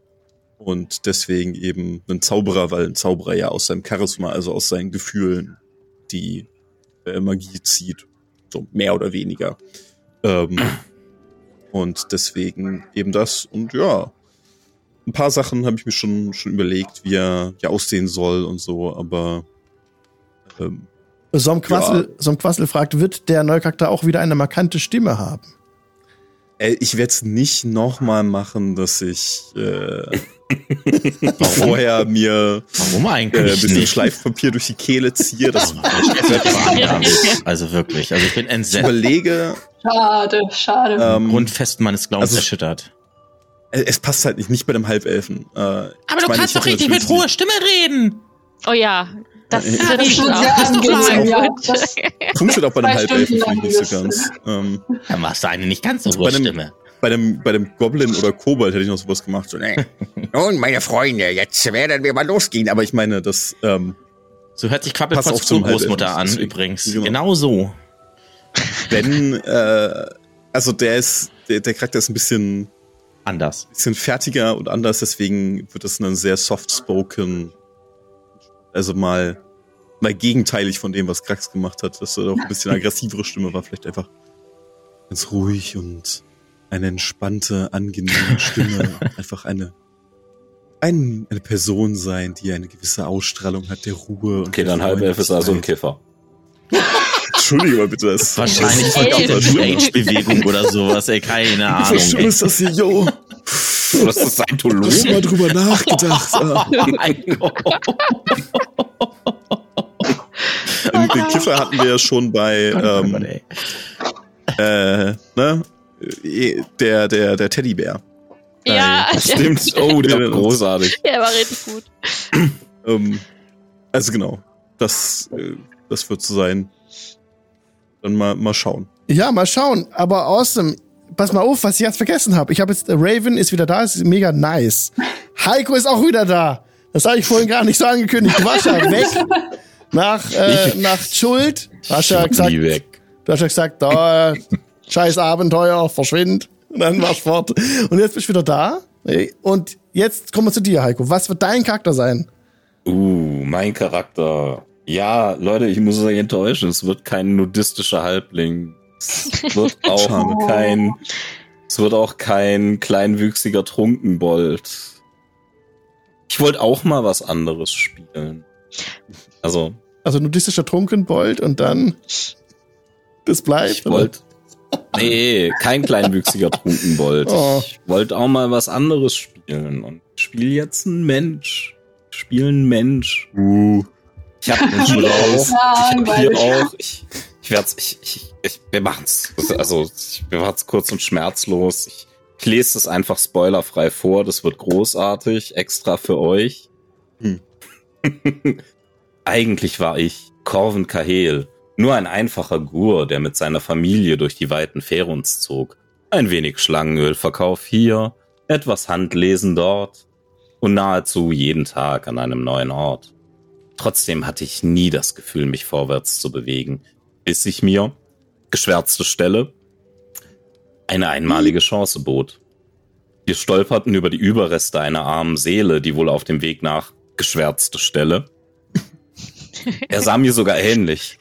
und deswegen eben ein Zauberer, weil ein Zauberer ja aus seinem Charisma, also aus seinen Gefühlen, die äh, Magie zieht. So mehr oder weniger. Ähm, und deswegen eben das. Und ja, ein paar Sachen habe ich mir schon, schon überlegt, wie er ja aussehen soll und so, aber ähm, Somquassel, ja. Somquassel fragt, wird der neue Charakter auch wieder eine markante Stimme haben? Äh, ich werde es nicht nochmal machen, dass ich äh, vorher mir Warum eigentlich äh, ein bisschen nicht? Schleifpapier durch die Kehle ziehe. Das also wirklich, also ich bin entsetzt. Ich überlege. Schade, schade. Ähm, Grundfest meines Glaubens also, erschüttert. Es passt halt nicht, nicht bei dem Halbelfen. Äh, Aber du meine, kannst doch richtig mit hoher Stimme reden. Oh ja, das ist ja, das schon sehr angenehm, ja. Das funktioniert auch bei dem Halbelfen finde ich nicht so ganz. Ähm, Dann machst du eine nicht ganz so hohe Stimme bei dem, bei dem Goblin oder Kobold hätte ich noch sowas gemacht. So, nee. Nun, meine Freunde, jetzt werden wir mal losgehen. Aber ich meine, das, ähm, So hört sich Quappelpots Großmutter an, übrigens. Genau. genau so. Wenn, äh, also der ist, der, der Charakter ist ein bisschen anders. Bisschen fertiger und anders, deswegen wird das ein sehr soft-spoken, also mal, mal gegenteilig von dem, was Krax gemacht hat, dass er auch ein bisschen aggressivere Stimme war, vielleicht einfach ganz ruhig und eine entspannte, angenehme Stimme, einfach eine, ein, eine Person sein, die eine gewisse Ausstrahlung hat, der Ruhe. Und okay, dann Halbelf ist also ein Kiffer. Entschuldige mal bitte. Das Wahrscheinlich Stage-Bewegung oder sowas, ey, keine Ahnung. Wie schlimm ist das hier, yo? Was ist Scientologen? Du mal drüber nachgedacht? oh mein Gott. Den, den Kiffer hatten wir ja schon bei, ähm, äh, ne? Der, der, der Teddybär. Ja, Nein, stimmt. Oh, der war großartig. Der war richtig gut. ähm, also genau, das, äh, das wird so sein. Dann mal, mal schauen. Ja, mal schauen. Aber awesome. Pass mal auf, was ich jetzt vergessen habe. Ich habe jetzt, Raven ist wieder da, ist mega nice. Heiko ist auch wieder da. Das habe ich vorhin gar nicht so angekündigt. Du warst ja weg. Nach, äh, nach Schuld. Du hast ja gesagt, weg. du hast ja gesagt, da, scheiß Abenteuer, verschwind. Und dann war's fort. Und jetzt bist du wieder da. Und jetzt kommen wir zu dir, Heiko. Was wird dein Charakter sein? Uh, mein Charakter. Ja, Leute, ich muss euch enttäuschen. Es wird kein nudistischer Halbling. Es wird auch kein, es wird auch kein kleinwüchsiger Trunkenbold. Ich wollte auch mal was anderes spielen. Also. Also nudistischer Trunkenbold und dann das bleibt. Ich wollte Nee, kein kleinwüchsiger Trunkenbold. Oh. Ich wollte auch mal was anderes spielen und spiele jetzt einen Mensch. Ich spiele einen Mensch. Uh. Ich hab Menschen raus. Ich hab hier auch. Ich, ich werd's, ich, ich, ich, wir machen's. Also, ich, wir machen's kurz und schmerzlos. Ich, ich lese das einfach spoilerfrei vor. Das wird großartig. Extra für euch. Hm. Eigentlich war ich Corvin Kahel nur ein einfacher Gur, der mit seiner Familie durch die weiten Färuns zog. Ein wenig Schlangenölverkauf hier, etwas Handlesen dort und nahezu jeden Tag an einem neuen Ort. Trotzdem hatte ich nie das Gefühl, mich vorwärts zu bewegen, bis sich mir, geschwärzte Stelle, eine einmalige Chance bot. Wir stolperten über die Überreste einer armen Seele, die wohl auf dem Weg nach geschwärzte Stelle. Er sah mir sogar ähnlich.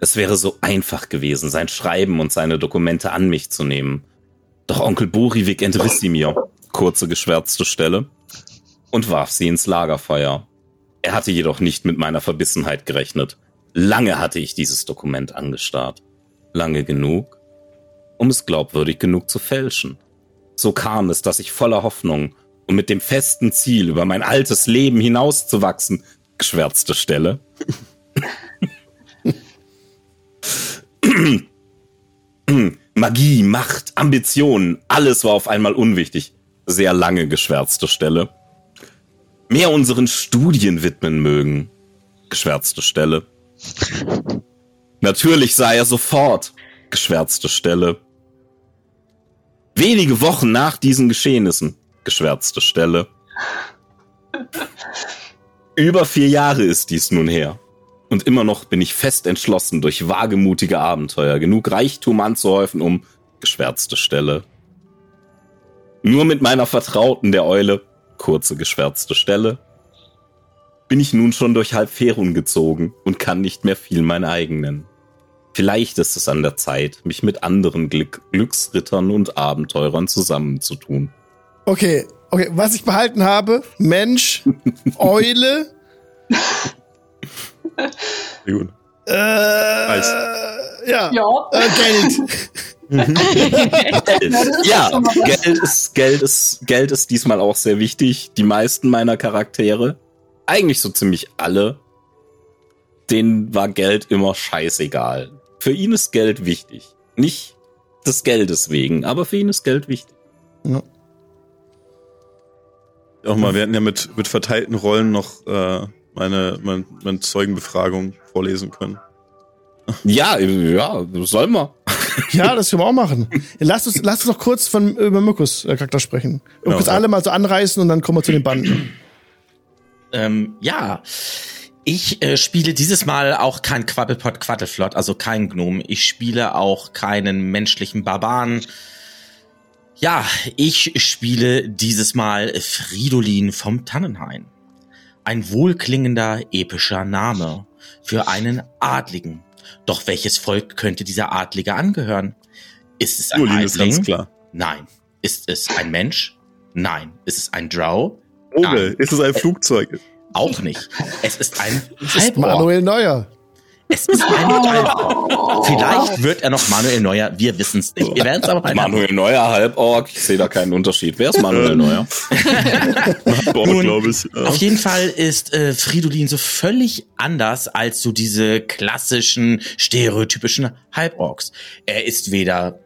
Es wäre so einfach gewesen, sein Schreiben und seine Dokumente an mich zu nehmen. Doch Onkel Borivik entriss sie mir, kurze geschwärzte Stelle, und warf sie ins Lagerfeuer. Er hatte jedoch nicht mit meiner Verbissenheit gerechnet. Lange hatte ich dieses Dokument angestarrt. Lange genug, um es glaubwürdig genug zu fälschen. So kam es, dass ich voller Hoffnung und mit dem festen Ziel, über mein altes Leben hinauszuwachsen, geschwärzte Stelle. Magie, Macht, Ambitionen, alles war auf einmal unwichtig. Sehr lange geschwärzte Stelle. Mehr unseren Studien widmen mögen. Geschwärzte Stelle. Natürlich sah er sofort. Geschwärzte Stelle. Wenige Wochen nach diesen Geschehnissen. Geschwärzte Stelle. Über vier Jahre ist dies nun her. Und immer noch bin ich fest entschlossen, durch wagemutige Abenteuer genug Reichtum anzuhäufen, um geschwärzte Stelle. Nur mit meiner Vertrauten, der Eule, kurze geschwärzte Stelle, bin ich nun schon durch Halbferun gezogen und kann nicht mehr viel mein eigen nennen. Vielleicht ist es an der Zeit, mich mit anderen Glück Glücksrittern und Abenteurern zusammenzutun. Okay, okay, was ich behalten habe, Mensch, Eule, Sehr gut. äh, ja, Ja. Äh, Geld. ja. Geld ist, Geld ist, Geld ist diesmal auch sehr wichtig. Die meisten meiner Charaktere, eigentlich so ziemlich alle, denen war Geld immer scheißegal. Für ihn ist Geld wichtig. Nicht des Geldes wegen, aber für ihn ist Geld wichtig. Auch mal, wir hätten ja mit, mit verteilten Rollen noch äh, meine, mein, meine Zeugenbefragung vorlesen können. Ja, ja, soll man. Ja, das können wir auch machen. Lass uns, lass uns noch kurz von über Mirkus äh, Charakter sprechen. Genau. Mirkus alle mal so anreißen und dann kommen wir zu den Banden. Ähm, ja, ich äh, spiele dieses Mal auch kein Quabbelpot Quaddelflott, also kein Gnome. Ich spiele auch keinen menschlichen Barbaren. Ja, ich spiele dieses Mal Fridolin vom Tannenhain. Ein wohlklingender, epischer Name für einen Adligen. Doch welches Volk könnte dieser Adlige angehören? Ist es ein Jolin ist ganz klar. Nein. Ist es ein Mensch? Nein. Ist es ein Drow? Vogel, ist es ein Flugzeug? Auch nicht. Es ist ein Halborg. Manuel Neuer. Es ist ein Halborg. Vielleicht wird er noch Manuel Neuer. Wir wissen es nicht. Wir werden es aber weiter- Manuel Neuer, Halborg, ich sehe da keinen Unterschied. Wer ist Manuel Neuer? Boah, Nun, glaube ich. Ja. Auf jeden Fall ist äh, Fridolin so völlig anders als so diese klassischen, stereotypischen Halborgs. Er ist weder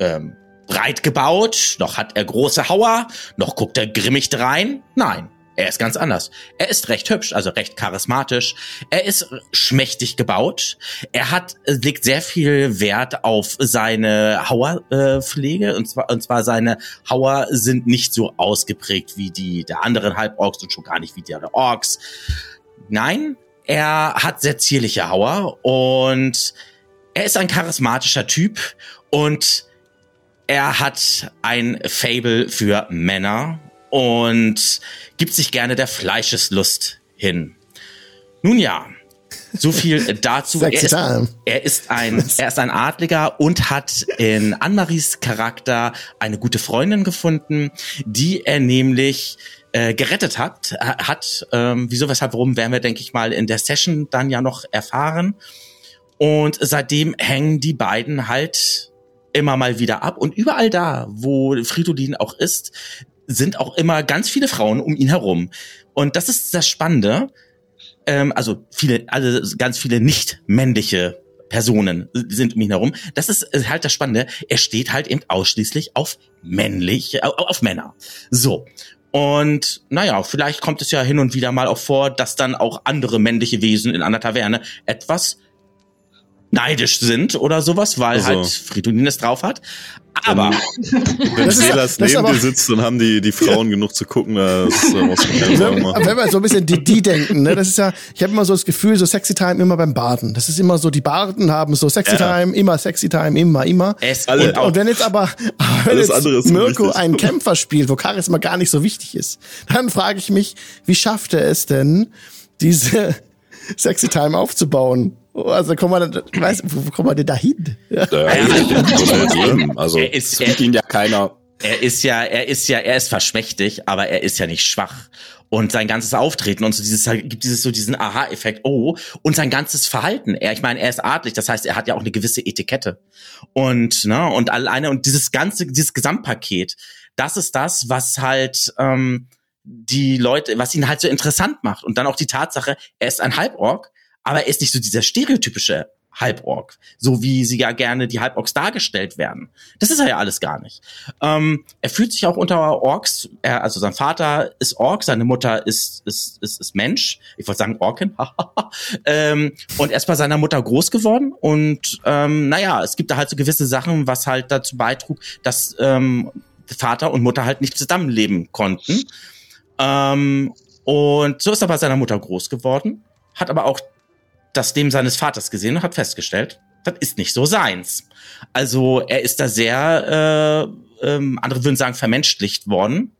ähm, breit gebaut, noch hat er große Hauer, noch guckt er grimmig drein. Nein, er ist ganz anders. Er ist recht hübsch, also recht charismatisch. Er ist schmächtig gebaut. Er hat legt sehr viel Wert auf seine Hauerpflege äh, und zwar und zwar seine Hauer sind nicht so ausgeprägt wie die der anderen Halborgs und schon gar nicht wie die der Orks. Nein, er hat sehr zierliche Hauer und er ist ein charismatischer Typ und er hat ein Fable für Männer und gibt sich gerne der Fleischeslust hin. Nun ja, so viel dazu. Er ist, er ist ein, er ist ein Adliger und hat in Anmaries Charakter eine gute Freundin gefunden, die er nämlich äh, gerettet hat. Er Hat, ähm, wieso, weshalb, warum, werden wir, denke ich mal, in der Session dann ja noch erfahren. Und seitdem hängen die beiden halt immer mal wieder ab. Und überall da, wo Fridolin auch ist, sind auch immer ganz viele Frauen um ihn herum. Und das ist das Spannende. Ähm, also viele, also ganz viele nicht männliche Personen sind um ihn herum. Das ist äh, halt das Spannende. Er steht halt eben ausschließlich auf männlich, auf, auf Männer. So. Und naja, vielleicht kommt es ja hin und wieder mal auch vor, dass dann auch andere männliche Wesen in einer Taverne etwas neidisch sind oder sowas, weil Also. halt Fridolin es drauf hat. Aber Wenn ist neben dir sitzt, dann haben die, die Frauen genug zu gucken, das äh, Wenn, wenn wir so ein bisschen die, die denken, ne, das ist ja, ich habe immer so das Gefühl, so Sexy Time immer beim Baden. Das ist immer so, die Barden haben so Sexy Ja. Time, immer Sexy Time, immer, immer. es Alle- und auch Und wenn jetzt aber, wenn Alles jetzt andere ist Mirko unwichtig. einen Kämpfer spielt, wo Charisma gar nicht so wichtig ist, dann frage ich mich, wie schafft er es denn, diese Sexy Time aufzubauen? Also komm mal, weiß, wo, wo kommt man denn da hin? Ja. Äh, also, Er ist- es sieht ihn ja keiner. er ist ja, er ist ja, er ist verschmächtig, aber er ist ja nicht schwach. Und sein ganzes Auftreten und so dieses gibt dieses so diesen Aha-Effekt, oh, und sein ganzes Verhalten. Er, ich meine, er ist adlig, das heißt, er hat ja auch eine gewisse Etikette. Und, ne, und alleine, und dieses ganze, dieses Gesamtpaket, das ist das, was halt ähm, die Leute, was ihn halt so interessant macht. Und dann auch die Tatsache, er ist ein Halborg, aber er ist nicht so dieser stereotypische Halborg, so wie sie ja gerne die Halborgs dargestellt werden. Das ist er ja alles gar nicht. Ähm, er fühlt sich auch unter Orks, er, also sein Vater ist Ork, seine Mutter ist, ist, ist, ist Mensch. Ich wollte sagen Orkin. ähm, und er ist bei seiner Mutter groß geworden und ähm, naja, es gibt da halt so gewisse Sachen, was halt dazu beitrug, dass ähm, Vater und Mutter halt nicht zusammenleben konnten. Ähm, und so ist er bei seiner Mutter groß geworden, hat aber auch das Leben seines Vaters gesehen und hat festgestellt, das ist nicht so seins. Also er ist da sehr, äh, ähm, andere würden sagen, vermenschlicht worden.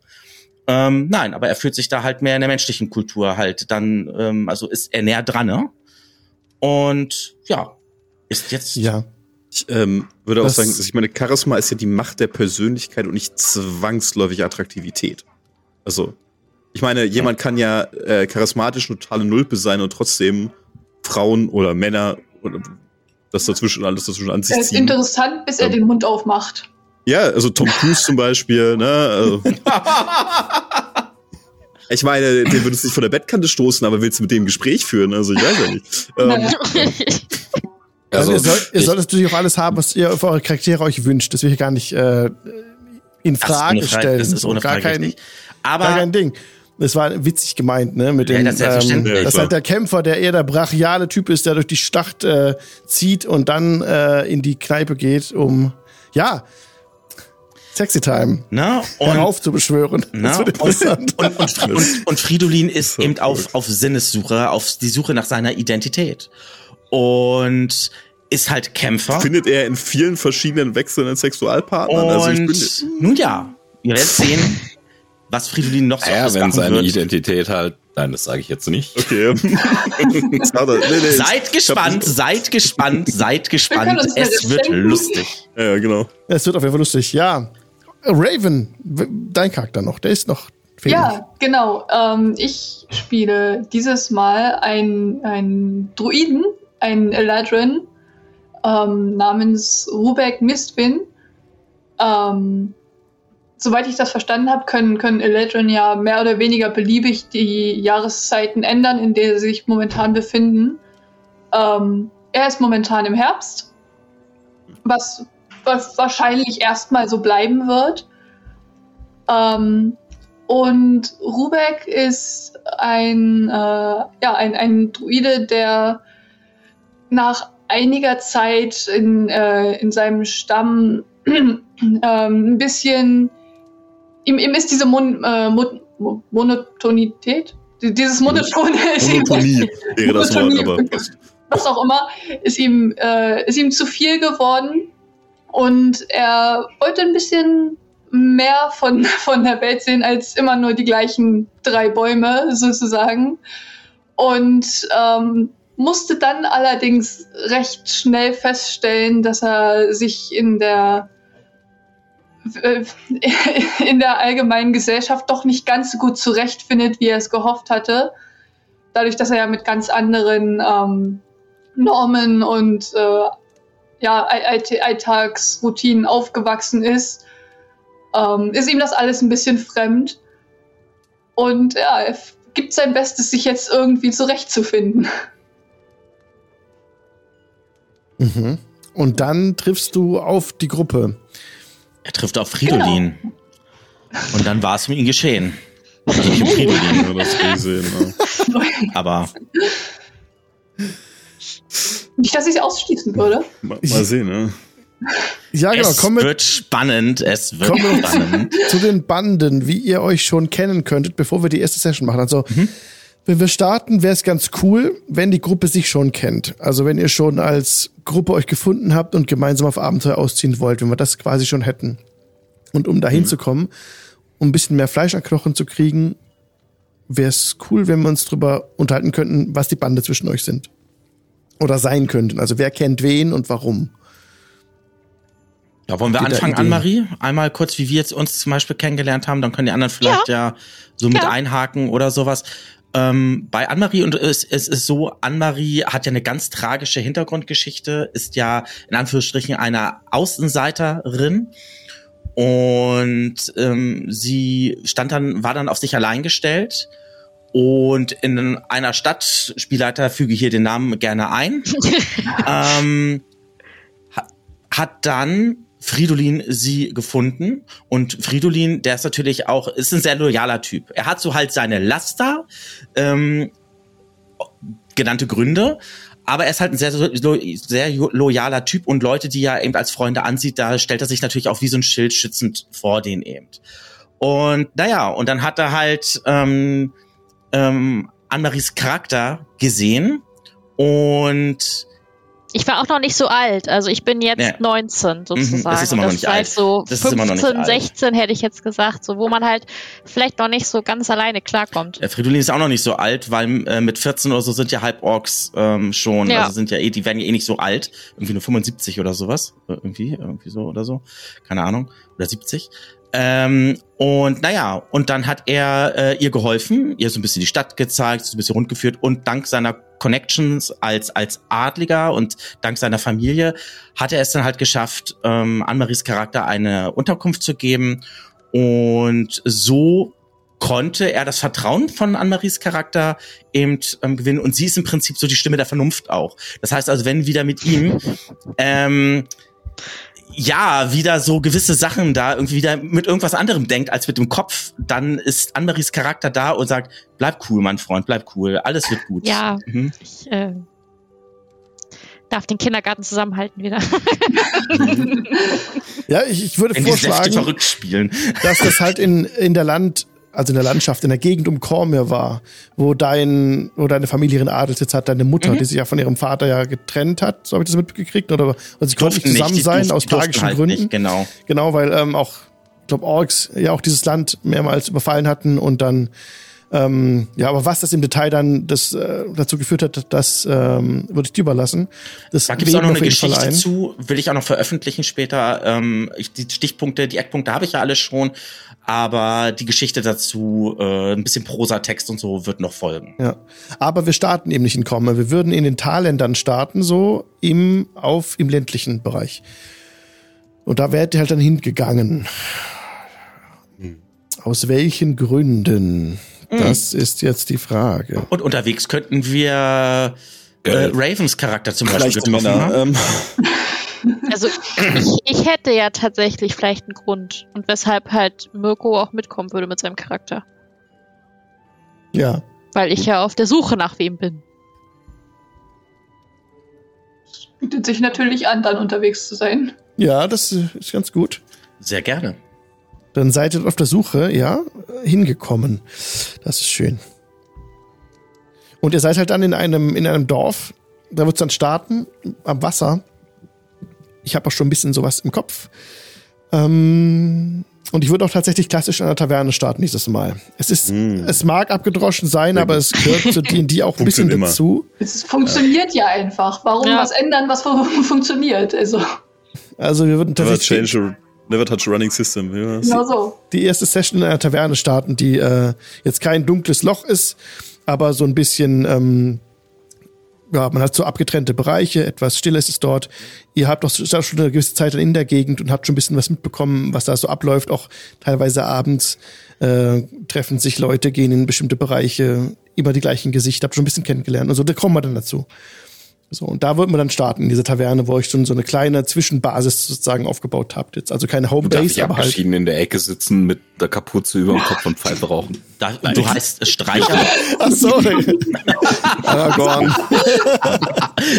Ähm, nein, aber er fühlt sich da halt mehr in der menschlichen Kultur halt dann, ähm, also ist er näher dran, ne? Und ja, ist jetzt Ja. Ich ähm, würde auch sagen, ich meine, Charisma ist ja die Macht der Persönlichkeit und nicht zwangsläufig Attraktivität. Also, ich meine, jemand kann ja äh, charismatisch eine totale Nulpe sein und trotzdem Frauen oder Männer oder das dazwischen, alles dazwischen an sich Er ist ziehen. interessant, bis er Ja. den Mund aufmacht. Ja, also Tom Cruise zum Beispiel, ne? Also, ich meine, den würdest du nicht von der Bettkante stoßen, aber willst du mit dem Gespräch führen? Also ich weiß ja nicht. Ähm, Also, Also, ihr, sollt, ihr solltet natürlich auch alles haben, was ihr für eure Charaktere euch wünscht. Das will ich gar nicht äh, in das ist Frage ohne Frage- stellen. Das ist ohne gar Frage kein, richtig. gar Aber kein Ding. Das war witzig gemeint, ne? Mit Ja, dem, das ist ähm, dass Ja, halt der Kämpfer, der eher der brachiale Typ ist, der durch die Stadt äh, zieht und dann äh, in die Kneipe geht, um ja Sexy Time ne? Und heraufzubeschwören. Na, Das wird interessant. Und, und, und, und Fridolin ist eben auf, auf Sinnessuche, auf die Suche nach seiner Identität. Und ist halt Kämpfer. findet er in vielen verschiedenen wechselnden Sexualpartnern. Und also ich bin, nun ja, ihr werdet sehen, was Fridolin noch so ja, wenn seine wird. Identität halt, nein, das sage ich jetzt nicht. okay. Schade. nee, nee, Seid gespannt, seid gespannt, seid gespannt. das Es wird schenken. lustig. Ja, genau. Es wird auf jeden Fall lustig. Ja, Raven, dein Charakter noch, der ist noch fehlig. Ja, genau. Ähm, ich spiele dieses Mal einen, einen Druiden, einen Eladrin, ähm, namens Rubek Mistwin. Ähm, soweit ich das verstanden habe, können, können Eladrin ja mehr oder weniger beliebig die Jahreszeiten ändern, in der sie sich momentan befinden. Ähm, er ist momentan im Herbst, was, was wahrscheinlich erstmal so bleiben wird. Ähm, und Rubek ist ein, äh, ja, ein, ein Druide, der nach einiger Zeit in, äh, in seinem Stamm ähm, ein bisschen. Ihm, ihm ist diese Mon, äh, Mon, Mo- Monotonität, die- dieses Monotone Monotonie wäre das Wort, Monotonie. aber passt. was auch immer, ist ihm, äh, ist ihm zu viel geworden. Und er wollte ein bisschen mehr von, von der Welt sehen als immer nur die gleichen drei Bäume sozusagen. Und ähm, musste dann allerdings recht schnell feststellen, dass er sich in der in der allgemeinen Gesellschaft doch nicht ganz so gut zurechtfindet, wie er es gehofft hatte. Dadurch, dass er ja mit ganz anderen ähm, Normen und äh, ja, All- All- Alltagsroutinen aufgewachsen ist, ähm, ist ihm das alles ein bisschen fremd. Und ja, er gibt sein Bestes, sich jetzt irgendwie zurechtzufinden. Mhm. Und dann triffst du auf die Gruppe. Er trifft auf Fridolin. Und dann war es um ihn geschehen. Also nicht um Fridolin, Ja, das gesehen, ja. aber Nicht, dass ich es ausschließen würde. Mal, mal sehen, ne? Ja, genau. es wir wird spannend, es wird spannend. zu den Banden, wie ihr euch schon kennen könntet, bevor wir die erste Session machen. Also, wenn wir starten, wäre es ganz cool, wenn die Gruppe sich schon kennt. Also, wenn ihr schon als Gruppe euch gefunden habt und gemeinsam auf Abenteuer ausziehen wollt, wenn wir das quasi schon hätten. Und um dahin zu kommen, um ein bisschen mehr Fleisch an Knochen zu kriegen, wäre es cool, wenn wir uns drüber unterhalten könnten, was die Bande zwischen euch sind. Oder sein könnten. Also, wer kennt wen und warum. Ja, wollen wir Geht anfangen, Ideen? Anne-Marie? Einmal kurz, wie wir jetzt uns zum Beispiel kennengelernt haben, dann können die anderen vielleicht ja, so mit Ja. einhaken oder sowas. Ähm, bei Anne-Marie und es, es ist so, Anne-Marie hat ja eine ganz tragische Hintergrundgeschichte, ist ja in Anführungsstrichen eine Außenseiterin. Und ähm, sie stand dann, war dann auf sich allein gestellt. Und in einer Stadt, Spielleiter füge hier den Namen gerne ein, ähm, ha- hat dann Fridolin sie gefunden und Fridolin, der ist natürlich auch, ist ein sehr loyaler Typ. Er hat so halt seine Laster, ähm, genannte Gründe, aber er ist halt ein sehr, sehr loyaler Typ und Leute, die er eben als Freunde ansieht, da stellt er sich natürlich auch wie so ein Schild schützend vor denen eben. Und naja, und dann hat er halt ähm, ähm, Anne-Maries Charakter gesehen und Ich war auch noch nicht so alt. Also ich bin jetzt Ja. 19 sozusagen. Mhm, das ist immer noch nicht alt. so Das ist immer noch nicht 15, alt. 16 hätte ich jetzt gesagt, so wo man halt vielleicht noch nicht so ganz alleine klarkommt. Äh, Fridolin ist auch noch nicht so alt, weil äh, mit 14 oder so sind ja Halborgs ähm, schon, Ja. also sind ja eh, die werden ja eh nicht so alt, irgendwie nur 75 oder sowas, Äh, irgendwie, irgendwie so oder so, keine Ahnung, oder 70. Ähm, und naja, und dann hat er äh, ihr geholfen, ihr so ein bisschen die Stadt gezeigt, so ein bisschen rundgeführt und dank seiner Connections als als Adliger und dank seiner Familie hat er es dann halt geschafft, ähm, Anne-Maries Charakter eine Unterkunft zu geben und so konnte er das Vertrauen von Anne-Maries Charakter eben ähm, gewinnen und sie ist im Prinzip so die Stimme der Vernunft auch. Das heißt also, wenn wieder mit ihm ähm, ja, wieder so gewisse Sachen da irgendwie wieder mit irgendwas anderem denkt als mit dem Kopf, dann ist Anne-Maries Charakter da und sagt, bleib cool, mein Freund, bleib cool, alles wird gut. Ja. Mhm. Ich äh, darf den Kindergarten zusammenhalten wieder. Ja, ich, ich würde Wenn vorschlagen, verrückt spielen. dass das halt in, in der Land, also in der Landschaft, in der Gegend um Cormir war, wo dein, wo deine Familie ihren Adelsitz hat, deine Mutter, Mhm. die sich ja von ihrem Vater ja getrennt hat, so habe ich das mitgekriegt, oder, oder sie konnten nicht zusammen die sein durften- aus tragischen halt Gründen. Nicht, genau. Genau, weil ähm, auch, ich glaube, Orks ja auch dieses Land mehrmals überfallen hatten und dann, ähm, ja, aber was das im Detail dann das, äh, dazu geführt hat, das ähm, würde ich dir überlassen. Das Da gibt es auch noch eine Geschichte ein. zu, will ich auch noch veröffentlichen später. Ähm, ich, die Stichpunkte, die Eckpunkte habe ich ja alle schon, aber die Geschichte dazu, äh, ein bisschen Prosatext und so, wird noch folgen. Ja. Aber wir starten eben nicht in Cormir. Wir würden in den Talländern starten, so im, auf, im ländlichen Bereich. Und da wärt ihr halt dann hingegangen. Aus welchen Gründen? Das ist jetzt die Frage. Und unterwegs könnten wir äh, Ravens Charakter zum Beispiel getroffen Männer. haben. Ähm, Also ich, ich hätte ja tatsächlich vielleicht einen Grund und weshalb halt Mirko auch mitkommen würde mit seinem Charakter. Ja. Weil ich ja auf der Suche nach wem bin. Bietet sich natürlich an, dann unterwegs zu sein. Ja, das ist ganz gut. Sehr gerne. Dann seid ihr auf der Suche, ja, hingekommen. Das ist schön. Und ihr seid halt dann in einem, in einem Dorf. Da wird's dann starten, am Wasser. Ich habe auch schon ein bisschen sowas im Kopf. Ähm, und ich würde auch tatsächlich klassisch an der Taverne starten dieses Mal. Es ist, es mag abgedroschen sein, Sehr aber es gehört zu D&D auch ein bisschen immer. dazu. Es funktioniert ja, einfach. Warum Ja. was ändern, was fu- funktioniert? Also, Also wir würden never tatsächlich change a, never touch a running system. Ja, genau so. die erste Session in einer Taverne starten, die äh, jetzt kein dunkles Loch ist, aber so ein bisschen, ähm, ja, man hat so abgetrennte Bereiche, etwas Stilles ist dort. Ihr habt doch schon eine gewisse Zeit in der Gegend und habt schon ein bisschen was mitbekommen, was da so abläuft. Auch teilweise abends äh, treffen sich Leute, gehen in bestimmte Bereiche, immer die gleichen Gesichter, habt schon ein bisschen kennengelernt. Also da kommen wir dann dazu. So, und da wird man dann starten, in dieser Taverne, wo ich schon so eine kleine Zwischenbasis sozusagen aufgebaut habt. Jetzt also keine darf Homebase, ich aber halt. abgeschieden in der Ecke sitzen mit der Kapuze über dem Kopf und Pfeife rauchen. Da, du heißt Streicher. Ach so. Aragorn.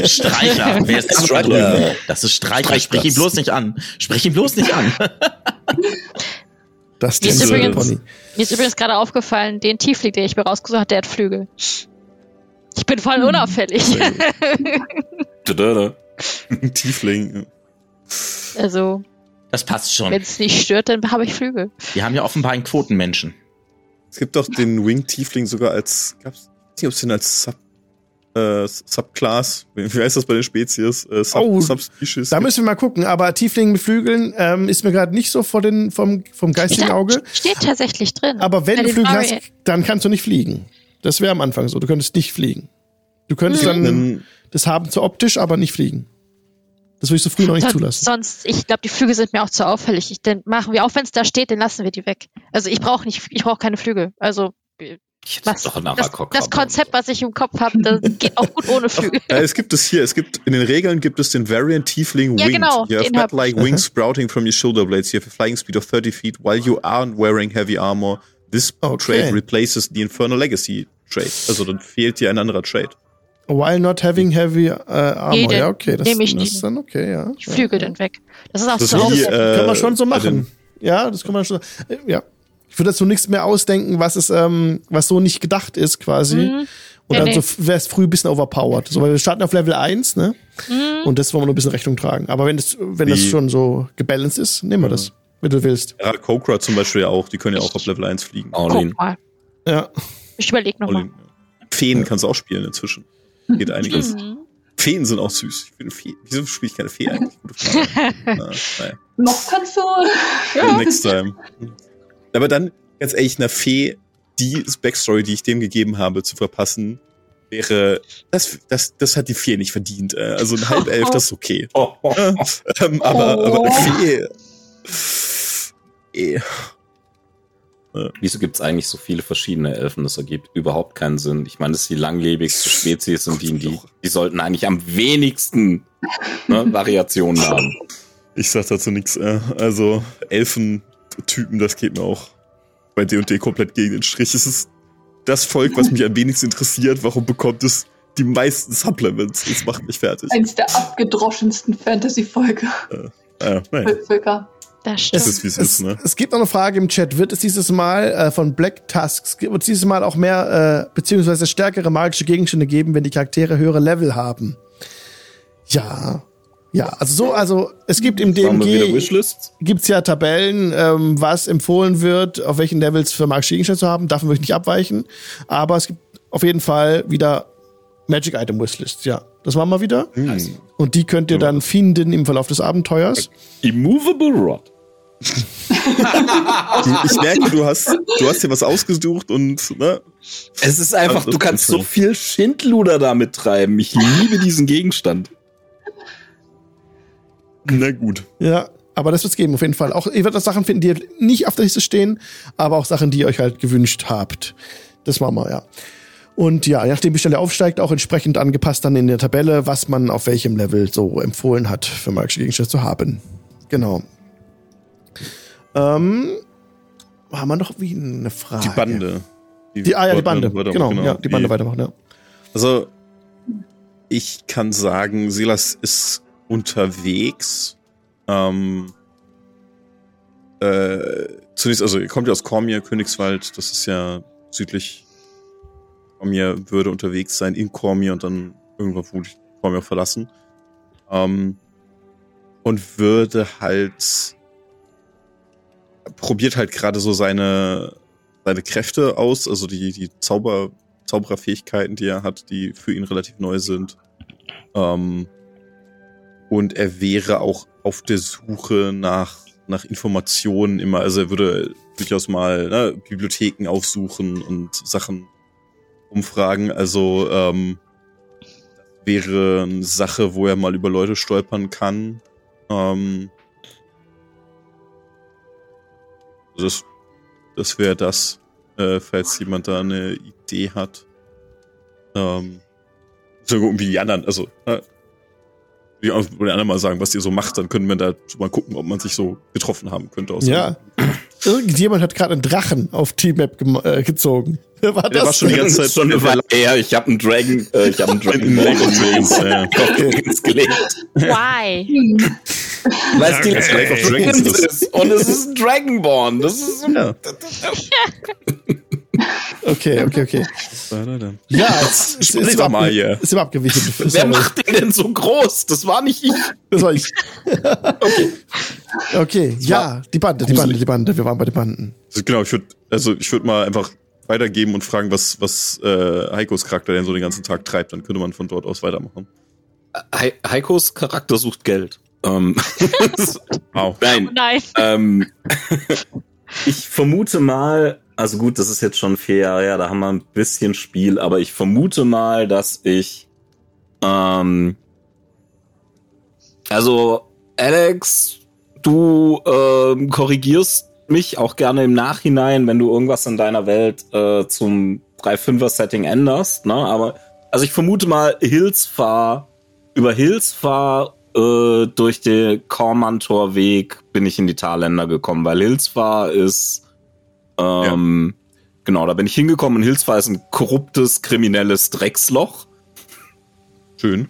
Streicher. Wer ist Streicher. Das ist Streicher. Sprich ihn bloß nicht an. Sprich ihn bloß nicht an. Das Mir ist, ist übrigens, Pony. mir ist übrigens gerade aufgefallen, den Tiefling, den ich mir rausgesucht habe, der hat Flügel. Ich bin voll unauffällig. Tiefling. also, Das passt schon. wenn es nicht stört, dann habe ich Flügel. Wir haben ja offenbar einen Quotenmenschen. Es gibt doch den Wing Tiefling sogar als, gab's, ich weiß nicht, ob es den als Sub, äh, Subclass, wie heißt das bei den Spezies? Äh, Sub, Oh, Subspecies. Da müssen wir mal gucken, aber Tiefling mit Flügeln ähm, ist mir gerade nicht so vor den, vom, vom geistigen Auge. Steht tatsächlich drin. Aber wenn du Flügel hast, dann kannst du nicht fliegen. Das wäre am Anfang so. Du könntest nicht fliegen. Du könntest dann Dann- das haben zu optisch, aber nicht fliegen. Das würde ich so früh noch nicht Sonst- zulassen. Sonst, ich glaube, die Flügel sind mir auch zu auffällig. Ich, dann machen wir, auch wenn es da steht, dann lassen wir die weg. Also ich brauche nicht, ich brauche keine Flügel. Also Ich hätte was, doch das, das. Konzept, was ich im Kopf habe, das geht auch gut ohne Flügel. Ja, es gibt es hier. Es gibt in den Regeln gibt es den Variant Tiefling Ja, Winged. genau, You have den bat-like wings sprouting from your shoulder blades. You have a flying speed of 30 feet while you aren't wearing heavy armor. This Okay. trait replaces the Infernal Legacy trait. Also dann fehlt dir ein anderer Trait. While not having heavy äh, Armor. Nee, ja, okay. Das, ich das nicht. ist dann okay, ja. Die Flügel dann weg. Das ist auch Das zu ist auffällig. äh, Können wir schon so machen. Ja, das kann man schon. äh, Ja. Ich würde dazu nichts mehr ausdenken, was es, ähm, was so nicht gedacht ist, quasi. Mhm. Und Nee, dann nee. so wäre es früh ein bisschen overpowered. So, weil wir starten auf Level 1, ne? Mhm. Und das wollen wir nur ein bisschen Rechnung tragen. Aber wenn das, wenn das Wie- schon so gebalanced ist, nehmen wir das, wenn du willst. Ja, Kokra zum Beispiel ja auch. Die können ja auch auf Level 1 fliegen. Mal. Ja. Ich überlege nochmal. Olin, ja. Feen kannst du auch spielen inzwischen. Geht einiges. Mhm. Feen sind auch süß. Ich bin Fee. Wieso spiele ich keine Fee eigentlich? Gute Frage. Na, naja. Noch kannst du. Next time. Aber dann, ganz ehrlich, einer Fee die Backstory, die ich dem gegeben habe, zu verpassen, wäre, das, das, das hat die Fee nicht verdient. Äh, Also ein Halbelf, das ist okay. Oh, oh. Äh, ähm, aber, Oh. aber eine Eh. Wieso gibt's eigentlich so viele verschiedene Elfen? Das ergibt überhaupt keinen Sinn. Ich meine, das ist die langlebigste Spezies und die, die, die sollten eigentlich am wenigsten ne, Variationen haben. Ich sag dazu nichts. Äh, also Elfentypen, das geht mir auch bei D&D komplett gegen den Strich. Es ist das Volk, was mich am wenigsten interessiert. Warum bekommt es die meisten Supplements? Das macht mich fertig. Eins der abgedroschensten Fantasy-Folge. Äh, naja, Völker. Das es stimmt. ist wie es Es, ist, ne? es gibt noch eine Frage im Chat. Wird es dieses Mal äh, von Black Tusks, wird es dieses Mal auch mehr, äh, beziehungsweise stärkere magische Gegenstände geben, wenn die Charaktere höhere Level haben? Ja. Ja, also so, also es gibt im DMG gibt's ja Tabellen, ähm, was empfohlen wird, auf welchen Levels für magische Gegenstände zu haben. Davon würde ich nicht abweichen. Aber es gibt auf jeden Fall wieder Magic Item Wishlists, ja. Das machen wir wieder. Hm. Und die könnt ihr dann finden im Verlauf des Abenteuers. Immovable Rod. Du, ich merke, du hast, du hast dir was ausgesucht und, ne? Es ist einfach, Also, du kannst so viel Schindluder damit treiben. Ich liebe diesen Gegenstand. Na gut. Ja, aber das wird's geben, auf jeden Fall. Auch ihr werdet auch Sachen finden, die nicht auf der Liste stehen, aber auch Sachen, die ihr euch halt gewünscht habt. Das machen wir, ja. Und ja, je nachdem, wie schnell er aufsteigt, auch entsprechend angepasst dann in der Tabelle, was man auf welchem Level so empfohlen hat, für magische Gegenstände zu haben. Genau. Ähm, haben wir noch wie eine Frage? Die Bande. Die, ah ja, die Bande. Genau, weitermachen, ja, die Bande weitermachen, ja. Also, ich kann sagen, Silas ist unterwegs. Ähm, äh, zunächst, also, ihr kommt ja aus Cormier, Königswald, das ist ja südlich. Cormier würde unterwegs sein in Cormier und dann irgendwann wurde Cormier verlassen. Ähm, und würde halt probiert halt gerade so seine seine Kräfte aus, also die die Zauber Zaubererfähigkeiten, die er hat, die für ihn relativ neu sind. Ähm, und er wäre auch auf der Suche nach, nach Informationen immer. Also er würde durchaus mal ne, Bibliotheken aufsuchen und Sachen umfragen. Also ähm, wäre eine Sache, wo er mal über Leute stolpern kann. Ähm, das das wäre das, äh, falls jemand da eine Idee hat. Ähm, So gucken, wie die anderen, also, äh, die anderen mal sagen, was ihr so macht, dann können wir da mal gucken, ob man sich so getroffen haben könnte. Aus Ja. Irgendjemand hat gerade einen Drachen auf T-Map äh, gezogen. Wer war Der das? war schon die ganze Zeit schon eine Weile her. Ich habe einen Dragon, äh, ich habe einen Dragon Ball Dragon Dragons, ja, ja. auf Dragons gelegt. Why? Weil es die Life of Dragons ist. Und es ist ein Dragonborn. Das ist so Ja. Okay, okay, okay. Ja, es ist, Sprich ist, doch mal hier. ist ihm abgewichen. Wer Sorry. macht den denn so groß? Das war nicht ich. Das war ich. Okay, ja, die Bande, die Bande, die Bande. Wir waren bei den Banden. Also genau, ich würde also ich würde mal einfach weitergeben und fragen, was was äh, Heikos Charakter denn so den ganzen Tag treibt, dann könnte man von dort aus weitermachen. He Heikos Charakter sucht Geld. Ähm, Wow. Nein, Nein. ähm, ich vermute mal, also gut, das ist jetzt schon vier Jahre her, da haben wir ein bisschen Spiel, aber ich vermute mal, dass ich, ähm, also Alex, du ähm, korrigierst mich auch gerne im Nachhinein, wenn du irgendwas in deiner Welt äh, zum 3-5er-Setting änderst, ne? Aber also ich vermute mal, Hilsfahr, über Hilsfahr äh, durch den Kormantor-Weg bin ich in die Talländer gekommen, weil Hilsfahr ist ähm, genau, da bin ich hingekommen und Hilsfahr ist ein korruptes, kriminelles Drecksloch. Schön.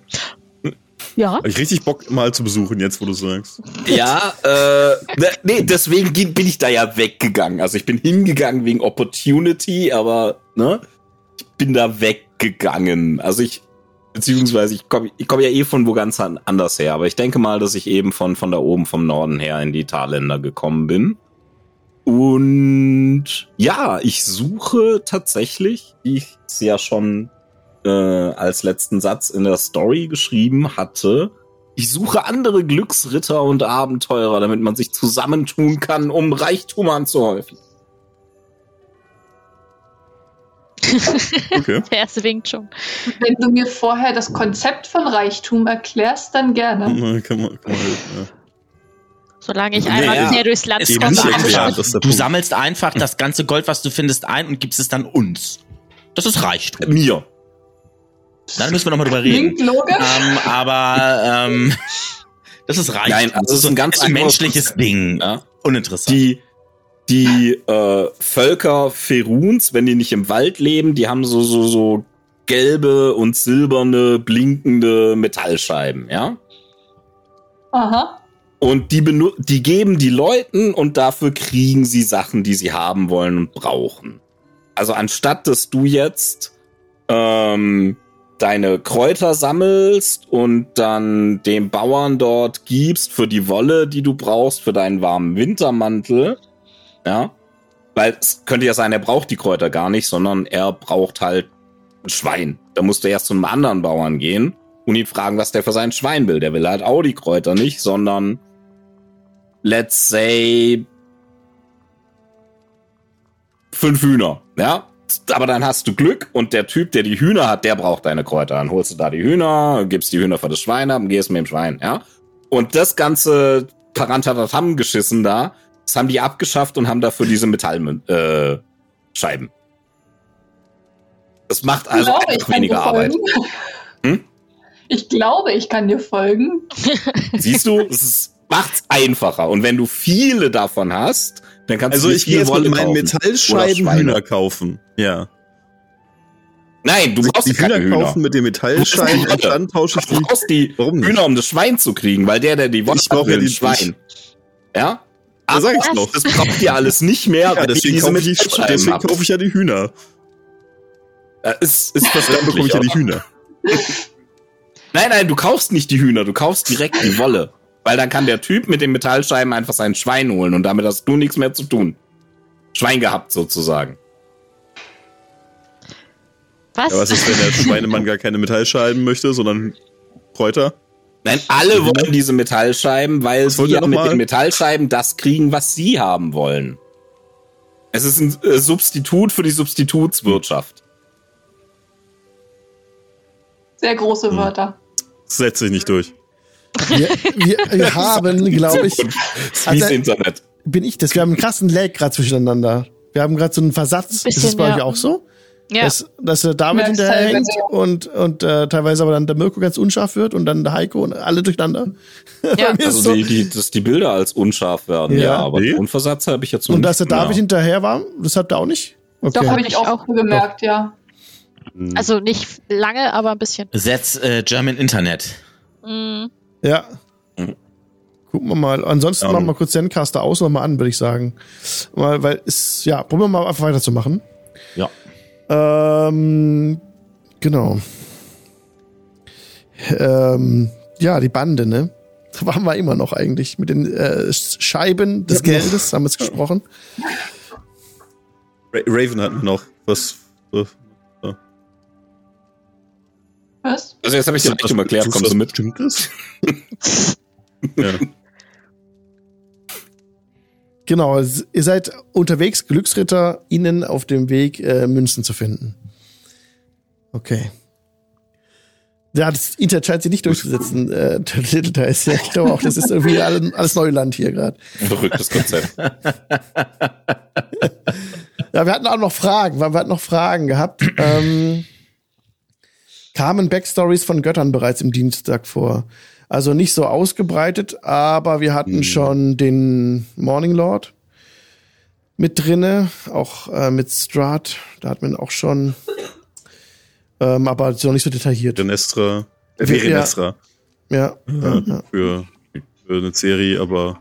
Ja. Hab ich richtig Bock mal zu besuchen jetzt, wo du sagst. Ja, äh, ne, nee, deswegen bin ich da ja weggegangen. Also ich bin hingegangen wegen Opportunity, aber ne, ich bin da weggegangen. Also ich, beziehungsweise ich komme ich komm ja eh von wo ganz an- anders her, aber ich denke mal, dass ich eben von, von da oben vom Norden her in die Talländer gekommen bin. Und ja, ich suche tatsächlich, wie ich es ja schon äh, als letzten Satz in der Story geschrieben hatte, ich suche andere Glücksritter und Abenteurer, damit man sich zusammentun kann, um Reichtum anzuhäufen. Okay. Der erste winkt schon. Wenn du mir vorher das Konzept von Reichtum erklärst, dann gerne. kann man, kann man helfen, ja. Solange ich einmal Naja, quer durchs Land Eben komme. du sammelst einfach das ganze Gold, was du findest, ein und gibst es dann uns. Das ist Reichtum. Mir. Dann müssen wir nochmal drüber reden. Klingt logisch. Ähm, aber ähm, das ist Reichtum. Nein, also es ist ein ganz ein menschliches. Ding. Ja. Uninteressant. Die, die äh, Völker Feruns, wenn die nicht im Wald leben, die haben so, so, so gelbe und silberne, blinkende Metallscheiben, ja? Aha. Und die, benu die geben die Leuten und dafür kriegen sie Sachen, die sie haben wollen und brauchen. Also anstatt dass du jetzt ähm, deine Kräuter sammelst und dann dem Bauern dort gibst für die Wolle, die du brauchst, für deinen warmen Wintermantel, ja, weil es könnte ja sein, er braucht die Kräuter gar nicht, sondern er braucht halt ein Schwein. Da musst du erst zu einem anderen Bauern gehen und ihn fragen, was der für sein Schwein will. Der will halt auch die Kräuter nicht, sondern let's say fünf Hühner, ja? Aber dann hast du Glück und der Typ, der die Hühner hat, der braucht deine Kräuter. Dann holst du da die Hühner, gibst die Hühner für das Schwein ab und gehst mit dem Schwein, ja? Und das ganze Tarantatatam geschissen da, das haben die abgeschafft und haben dafür diese Metallscheiben. Äh, das macht also glaube, einfach weniger Arbeit. Hm? Ich glaube, ich kann dir folgen. Siehst du, es ist, macht's einfacher. Und wenn du viele davon hast, dann kannst Also du dir ich gehe jetzt mit Wolle meinen kaufen. Oder Metallscheiben. Hühner kaufen. Ja. Nein, du Also brauchst die keine Hühner, Hühner. kaufen mit den Metallscheiben Du und dann tausche ich Du die. brauchst die Warum nicht? Hühner, um das Schwein zu kriegen, weil der, der die Wolle Ich hat, will ja ein die- Schwein. Ja? Da sag Was? noch. Das braucht ihr alles nicht mehr, Ja, deswegen kaufe ich, deswegen kaufe ich ja die Hühner. Ja, ist, ist Dann bekomme ich ja die? Hühner. Nein, nein, du kaufst nicht die Hühner, du kaufst direkt die Wolle. Weil dann kann der Typ mit den Metallscheiben einfach sein Schwein holen und damit hast du nichts mehr zu tun. Schwein gehabt sozusagen. Was? Ja, was ist, wenn der Schweinemann gar keine Metallscheiben möchte, sondern Kräuter? Nein, alle wollen diese Metallscheiben, weil Was sie ja mit mal? den Metallscheiben das kriegen, was sie haben wollen. Es ist ein äh, Substitut für die Substitutswirtschaft. Sehr große Hm. Wörter. Das setzt sich nicht durch. Wir, wir, wir haben, glaube ich, Das Also- Internet. bin ich das. Wir haben einen krassen Lag gerade zwischeneinander. Wir haben gerade so einen Versatz. ist Bisschen, das bei euch ja. auch so? Ja. Dass, dass der David Merkst hinterherhängt teilweise, und, und äh, teilweise aber dann der Mirko ganz unscharf wird und dann der Heiko und alle durcheinander. Ja. Ist Also so- die, die, dass die Bilder als unscharf werden, Ja. ja, aber Nee. Tonversatz habe ich jetzt noch und dass der David gemerkt. hinterher war, das hat er auch nicht? Doch, Okay. habe ich auch, so gemerkt, ja. Also nicht lange, aber ein bisschen. Setz äh, German Internet. Mm. Ja. Mhm. Gucken wir mal. Ansonsten Ja. machen wir kurz Zencaster aus und mal an, würde ich sagen. Mal, weil es, ja, probieren wir mal einfach weiterzumachen. Ja. Ähm, genau. Ähm, ja, die Bande, ne? Da waren wir immer noch eigentlich. Mit den äh, Scheiben des Ja, noch. Geldes haben wir es gesprochen. Ra Raven hatten wir noch was. äh, Was? Also jetzt habe ich dir nicht schon erklärt, kommst du mit? Bestimmtes? ja. Genau, ihr seid unterwegs, Glücksritter, ihnen auf dem Weg äh, Münzen zu finden. Okay. Ja, das Internet scheint sich nicht durchzusetzen, äh, Little Dice. Ja, ich glaube auch, das ist irgendwie alles, alles Neuland hier gerade. Verrücktes Konzept. Ja, wir hatten auch noch Fragen, weil wir hatten noch Fragen gehabt. Ähm, kamen Backstories von Göttern bereits im Dienstag vor. Also nicht so ausgebreitet, aber wir hatten schon den Morning Lord mit drinne, auch äh, mit Strat, da hat man auch schon, ähm, aber so nicht so detailliert. Renestra. Äh, Ja. Verenestra. Ja, ja, ja. Für, für eine Serie, aber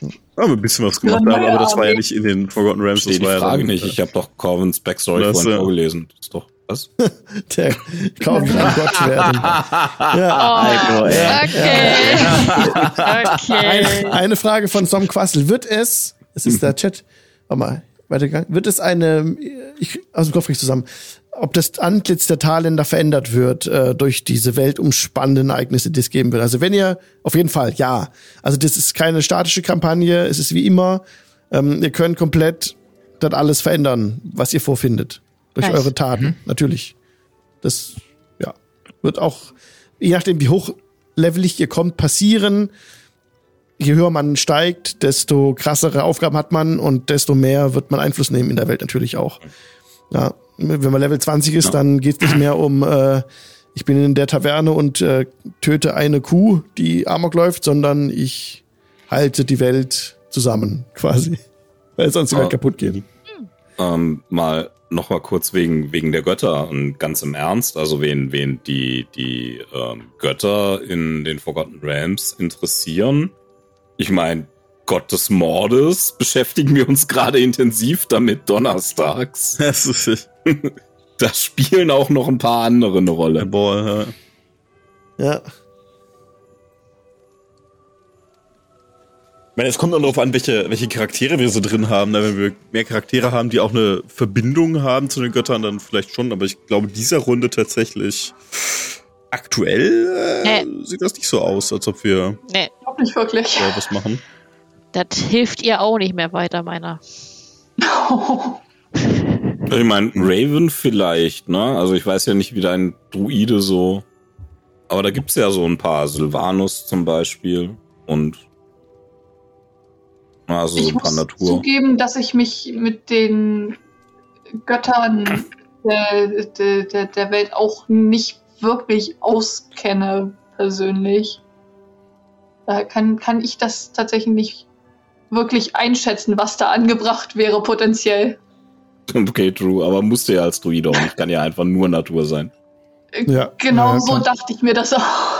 haben wir ein bisschen was gemacht, aber, aber das war ja nicht in den Forgotten Realms. Verstehe das war Frage ja dann, nicht. Ich habe doch Corvins Backstory Das, vorhin äh, vorgelesen. Das ist doch was? der kaum ein Gott werden. Ja. Oh, okay. okay. Eine, eine Frage von Som Quassel. Wird es, es ist der Chat, warte mal, weitergegangen, wird es eine, ich, aus dem Kopf krieg ich zusammen, ob das Antlitz der Thailänder verändert wird äh, durch diese weltumspannenden Ereignisse, die es geben wird? Also wenn ihr, auf jeden Fall, ja. Also das ist keine statische Kampagne, es ist wie immer, ähm, ihr könnt komplett das alles verändern, was ihr vorfindet. Durch Nice. eure Taten, natürlich. Das, ja, wird auch, je nachdem wie hochlevelig ihr kommt, passieren je höher man steigt, desto krassere Aufgaben hat man und desto mehr wird man Einfluss nehmen in der Welt natürlich auch. Ja, wenn man Level 20 ist, dann geht es nicht mehr um, äh, ich bin in der Taverne und äh, töte eine Kuh, die Amok läuft, sondern ich halte die Welt zusammen, quasi. Weil sonst die Welt Ah. kaputt geht. ähm, mal noch mal kurz wegen wegen der Götter und ganz im Ernst, also wen wen die die ähm, Götter in den Forgotten Realms interessieren. Ich meine, Gott des Mordes beschäftigen wir uns gerade intensiv damit donnerstags. Das ist Da spielen auch noch ein paar andere eine der Rolle. Ball, ja. Ja. Ich meine, es kommt dann darauf an, welche, welche Charaktere wir so drin haben. ne? Wenn wir mehr Charaktere haben, die auch eine Verbindung haben zu den Göttern, dann vielleicht schon. Aber ich glaube, dieser Runde tatsächlich aktuell äh, sieht das nicht so aus, als ob wir Nee, Ich glaube nicht wirklich. äh, was machen. das hilft ihr auch nicht mehr weiter, meiner. Ich meine, Raven vielleicht, ne? Also ich weiß ja nicht, wie dein Druide so. Aber da gibt's ja so ein paar. Sylvanus zum Beispiel. Und. Also so ich ein paar muss Natur. zugeben, dass ich mich mit den Göttern der, der, der, Welt auch nicht wirklich auskenne, persönlich. Da kann, kann ich das tatsächlich nicht wirklich einschätzen, was da angebracht wäre, potenziell. Okay, true, aber musste ja als Druide auch nicht. Kann ja einfach nur Natur sein. Äh, Ja, Genau ja, so dachte ich mir das auch.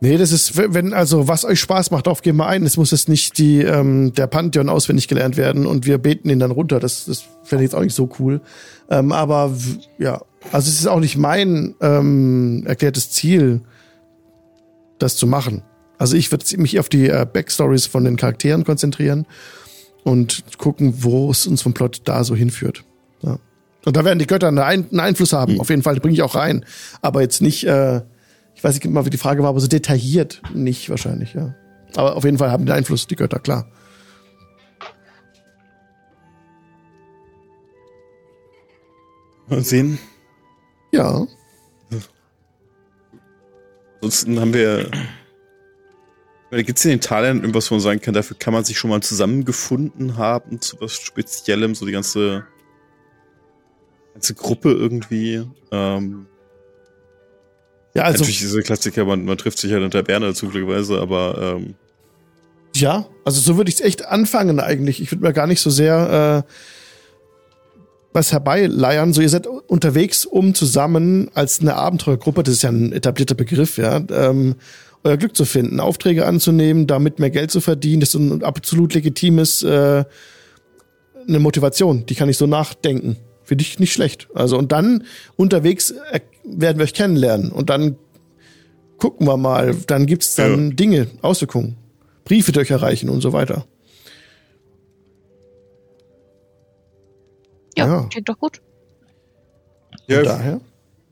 Nee, das ist, wenn, also was euch Spaß macht, darauf gehen wir ein. Es muss jetzt nicht die, ähm, der Pantheon auswendig gelernt werden und wir beten ihn dann runter. Das, das fände ich jetzt auch nicht so cool. Ähm, aber ja, also es ist auch nicht mein ähm, erklärtes Ziel, das zu machen. Also ich würde mich auf die äh, Backstories von den Charakteren konzentrieren und gucken, wo es uns vom Plot da so hinführt. Ja. Und da werden die Götter einen, Ein einen Einfluss haben. Auf jeden Fall, bringe ich auch rein. Aber jetzt nicht, äh, weiß nicht mal, wie die Frage war, aber so detailliert nicht wahrscheinlich, ja. Aber auf jeden Fall haben die Einfluss, die Götter, klar. Mal sehen. Ja. Ansonsten haben wir. Gibt es in den Thailand irgendwas, wo man sagen kann, dafür kann man sich schon mal zusammengefunden haben zu was Speziellem, so die ganze ganze Gruppe irgendwie. Ähm, Ja, also, natürlich diese Klassiker, man, man trifft sich halt in der Taverne zufälligerweise, aber ähm, ja, also so würde ich es echt anfangen eigentlich. Ich würde mir gar nicht so sehr äh, was herbeileiern. So, ihr seid unterwegs, um zusammen als eine Abenteuergruppe, das ist ja ein etablierter Begriff, ja, ähm, euer Glück zu finden, Aufträge anzunehmen, damit mehr Geld zu verdienen. Das ist ein absolut legitimes äh, eine Motivation, die kann ich so nachdenken. Finde ich nicht schlecht. Also und dann unterwegs werden wir euch kennenlernen und dann gucken wir mal. Dann gibt's dann Ja. Dinge, Auswirkungen, Briefe, die euch erreichen und so weiter. Ja, Ja. klingt doch gut. ja, daher.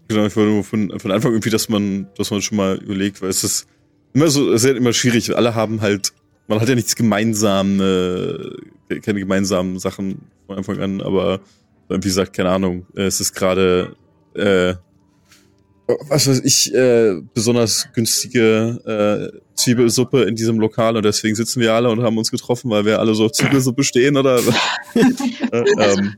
Genau, ich wollte nur von, von Anfang irgendwie, dass man, dass man schon mal überlegt, weil es ist immer so, es ist halt immer schwierig. Alle haben halt, man hat ja nichts gemeinsam, äh, keine gemeinsamen Sachen von Anfang an, aber wie gesagt, keine Ahnung, es ist gerade, äh, was weiß ich, äh, besonders günstige äh, Zwiebelsuppe in diesem Lokal und deswegen sitzen wir alle und haben uns getroffen, weil wir alle so auf Zwiebelsuppe stehen oder äh, ähm,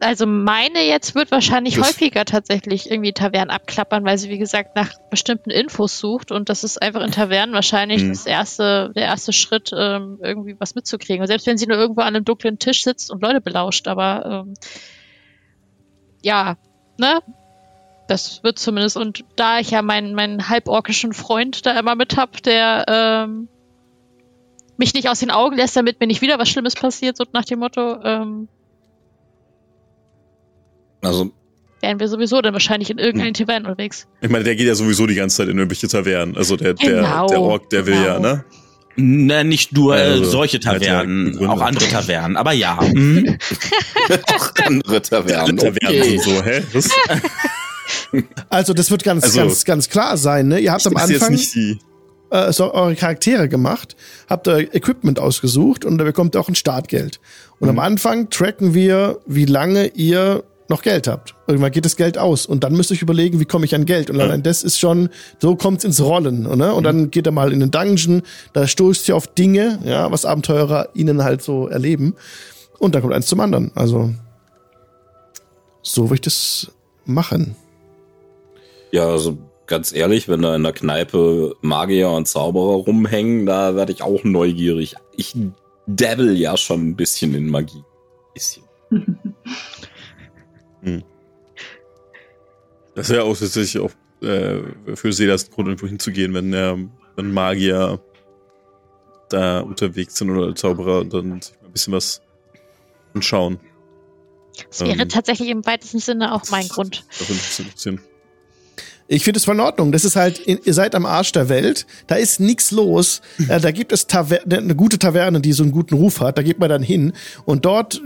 Also meine jetzt wird wahrscheinlich häufiger tatsächlich irgendwie Tavernen abklappern, weil sie wie gesagt nach bestimmten Infos sucht und das ist einfach in Tavernen wahrscheinlich Mhm. das erste, der erste Schritt, ähm, irgendwie was mitzukriegen. Und selbst wenn sie nur irgendwo an einem dunklen Tisch sitzt und Leute belauscht, aber ähm, ja, ne? Das wird zumindest, und da ich ja meinen, meinen halborkischen Freund da immer mit hab, der ähm, mich nicht aus den Augen lässt, damit mir nicht wieder was Schlimmes passiert, so nach dem Motto, ähm, Also, wären wir sowieso dann wahrscheinlich in irgendeinen Tavern unterwegs. ich meine, der geht ja sowieso die ganze Zeit in irgendwelche Tavernen. Also der, der, Genau, der Ork, der will genau. ja, ne? Na, nicht nur äh, Also, solche Tavernen, auch andere Tavernen, aber ja. Mhm. auch andere Tavernen. Tavernen Okay. und so, hä? Was? Also das wird ganz, Also- ganz, ganz klar sein. Ne? Ihr habt am Anfang nicht die. äh, so eure Charaktere gemacht, habt euer Equipment ausgesucht und da bekommt ihr auch ein Startgeld. Und am Anfang tracken wir, wie lange ihr noch Geld habt. Irgendwann geht das Geld aus und dann müsst ihr euch überlegen, wie komme ich an Geld. Und allein das ist schon, so kommt's ins Rollen. Ne? Und dann geht ihr mal in den Dungeon, da stoßt ihr auf Dinge, ja, was Abenteurer ihnen halt so erleben. Und dann kommt eins zum anderen. Also so würde ich das machen. Ja, also ganz ehrlich, wenn da in der Kneipe Magier und Zauberer rumhängen, da werde ich auch neugierig. Ich dabble ja schon ein bisschen in Magie. Bisschen. Das wäre auch tatsächlich auch äh, für Sedas ein Grund, irgendwo hinzugehen, wenn der wenn Magier da unterwegs sind oder Zauberer und dann sich mal ein bisschen was anschauen. Das wäre Ähm. tatsächlich im weitesten Sinne auch mein Grund. Das ist ein bisschen. Ich finde es voll in Ordnung. Das ist halt, ihr seid am Arsch der Welt. Da ist nichts los. Äh, da gibt es Taver eine gute Taverne, die so einen guten Ruf hat. Da geht man dann hin und dort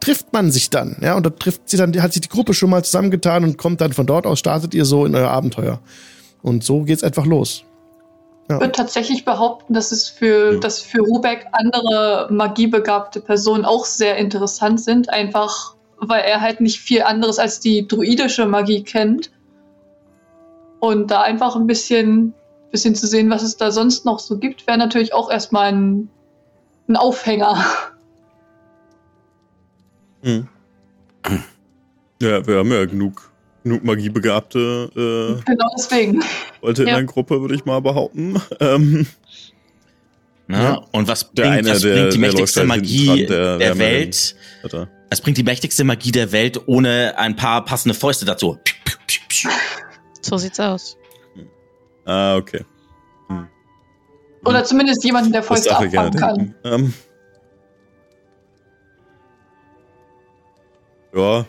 trifft man sich dann. Ja, und da trifft sie dann, hat sich die Gruppe schon mal zusammengetan und kommt dann von dort aus, startet ihr so in euer Abenteuer. Und so geht's einfach los. Ich würde tatsächlich behaupten, dass es für, Ja. dass für Rubeck andere magiebegabte Personen auch sehr interessant sind, einfach weil er halt nicht viel anderes als die druidische Magie kennt. Und da einfach ein bisschen, bisschen zu sehen, was es da sonst noch so gibt, wäre natürlich auch erstmal ein, ein Aufhänger. Ja, wir haben ja genug, genug magiebegabte äh, genau deswegen. Leute in Ja. der Gruppe, würde ich mal behaupten. Ähm, Ne? Ja. Und was Der bringt, eine, was der- bringt die der mächtigste halt Magie dran, der- der, der Welt? er. Was bringt die mächtigste Magie der Welt ohne ein paar passende Fäuste dazu? So sieht's aus. Ah, okay. Oder zumindest jemanden, der Fäuste abfangen kann. Ähm, ja,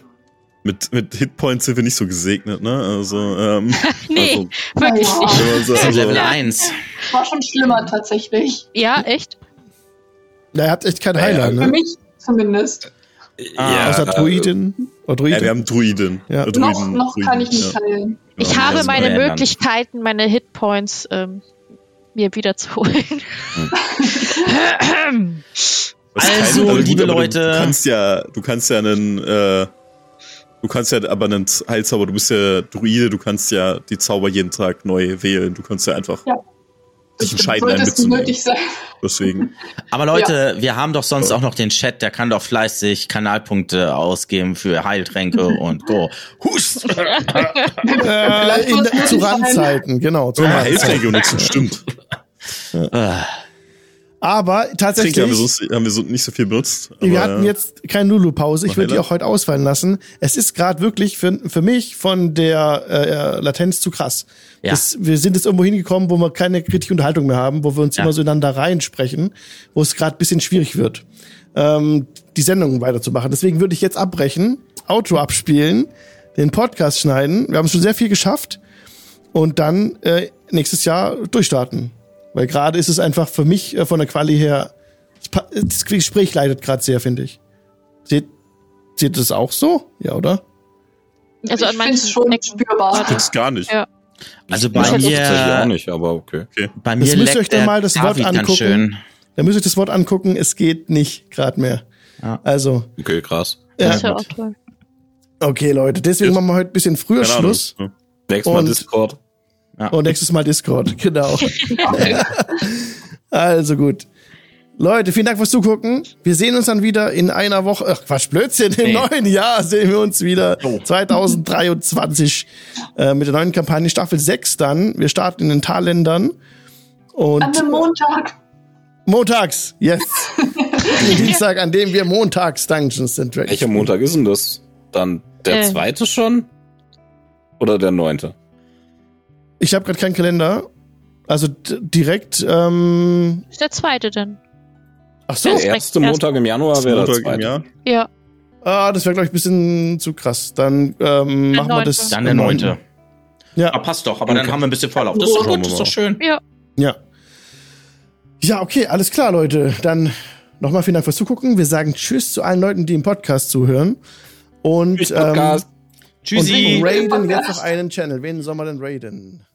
mit, mit Hitpoints sind wir nicht so gesegnet, ne? Also, ähm, Nee, also, wirklich Ja. nicht. wenn man so, Das ist also, Level 1. War schon schlimmer tatsächlich. Ja, echt? Na, er hat echt keinen Ja, Heiler, ja, Für ne? mich zumindest. Ah, Außer Druidin. Oder ja, Druidin. wir haben Druiden. Ja. Äh, noch Druiden, noch kann ich Druiden, nicht ja. heilen. Ich Ja, habe das meine. Möglichkeiten, meine Hitpoints ähm, mir wiederzuholen. Was Also, kein- liebe aber Leute- Du, du kannst ja, du kannst ja einen, äh, du kannst ja aber einen Heilzauber, du bist ja Druide, du kannst ja die Zauber jeden Tag neu wählen. Du kannst ja einfach. Ja. sich entscheiden, einen mitzunehmen. nötig sein. Deswegen. Aber Leute, wir haben doch sonst auch noch den Chat, der kann doch fleißig Kanalpunkte ausgeben für Heiltränke und go. Hust! Äh, in, zu. Randzeiten, genau. Zu Randzeiten. Heiltränke nutzen, stimmt. Äh, Aber tatsächlich, haben wir, sonst, haben wir so nicht so viel benutzt. aber, wir hatten jetzt keine Lulu-Pause. Ich würde die auch heute ausfallen lassen. Es ist gerade wirklich für, für mich von der äh, Latenz zu krass. Ja. Das, wir sind jetzt irgendwo hingekommen, wo wir keine kritische Unterhaltung mehr haben, wo wir uns Ja. immer so ineinander reinsprechen, wo es gerade bisschen schwierig wird, ähm, die Sendung weiterzumachen. Deswegen würde ich jetzt abbrechen, Outro abspielen, den Podcast schneiden. Wir haben schon sehr viel geschafft und dann äh, nächstes Jahr durchstarten. Weil gerade ist es einfach für mich äh, von der Quali her, das Gespräch leidet gerade sehr, finde ich. Seht, seht ihr das auch so? Ja, oder? Also an ich finde manchen es schon Ecken- spürbar. Das gar nicht. Ja. Also bei ist Tatsächlich auch mir, nicht, aber okay. bei mir Das müsst ihr euch dann mal das Wort David angucken. schön. Da müsst ihr euch das Wort angucken, es geht nicht gerade mehr. Ja. Also, Okay, krass. ja. Das ist ja auch toll. okay, Leute, deswegen machen wir heute ein bisschen früher. Schluss. Nächstes Mal Und- Discord. Und nächstes Mal Discord, genau. also gut. Leute, vielen Dank fürs Zugucken. Wir sehen uns dann wieder in einer Woche. Ach, Quatsch, Blödsinn. Im Nee. neuen Jahr sehen wir uns wieder. Oh. 2023 äh, mit der neuen Kampagne Staffel 6 dann. Wir starten in den Talländern. Und An dem Montag. montags, yes. den Dienstag, an dem wir montags Dungeons and Dragons. Welcher Montag ist denn das? Dann der Äh. zweite schon? Oder der neunte? Ich habe gerade keinen Kalender. Also direkt, ähm, Ist der zweite denn? ach so. Ja, Der erste Montag im Januar wäre der Montag im zweite. Jahr. Ja. Ah, das wäre, glaube ich, ein bisschen zu krass. Dann ähm, machen wir das. Dann der neunte. Ja. Ah, passt doch, aber dann Okay. haben wir ein bisschen Vorlauf. Das ist doch gut, das ist doch schön. Ja. Ja, okay, alles klar, Leute. Dann nochmal vielen Dank fürs Zugucken. Wir sagen Tschüss zu allen Leuten, die im Podcast zuhören. Und, Tschüss, ähm, Podcast. und Tschüssi. raiden jetzt noch einen Channel. Wen soll man denn raiden?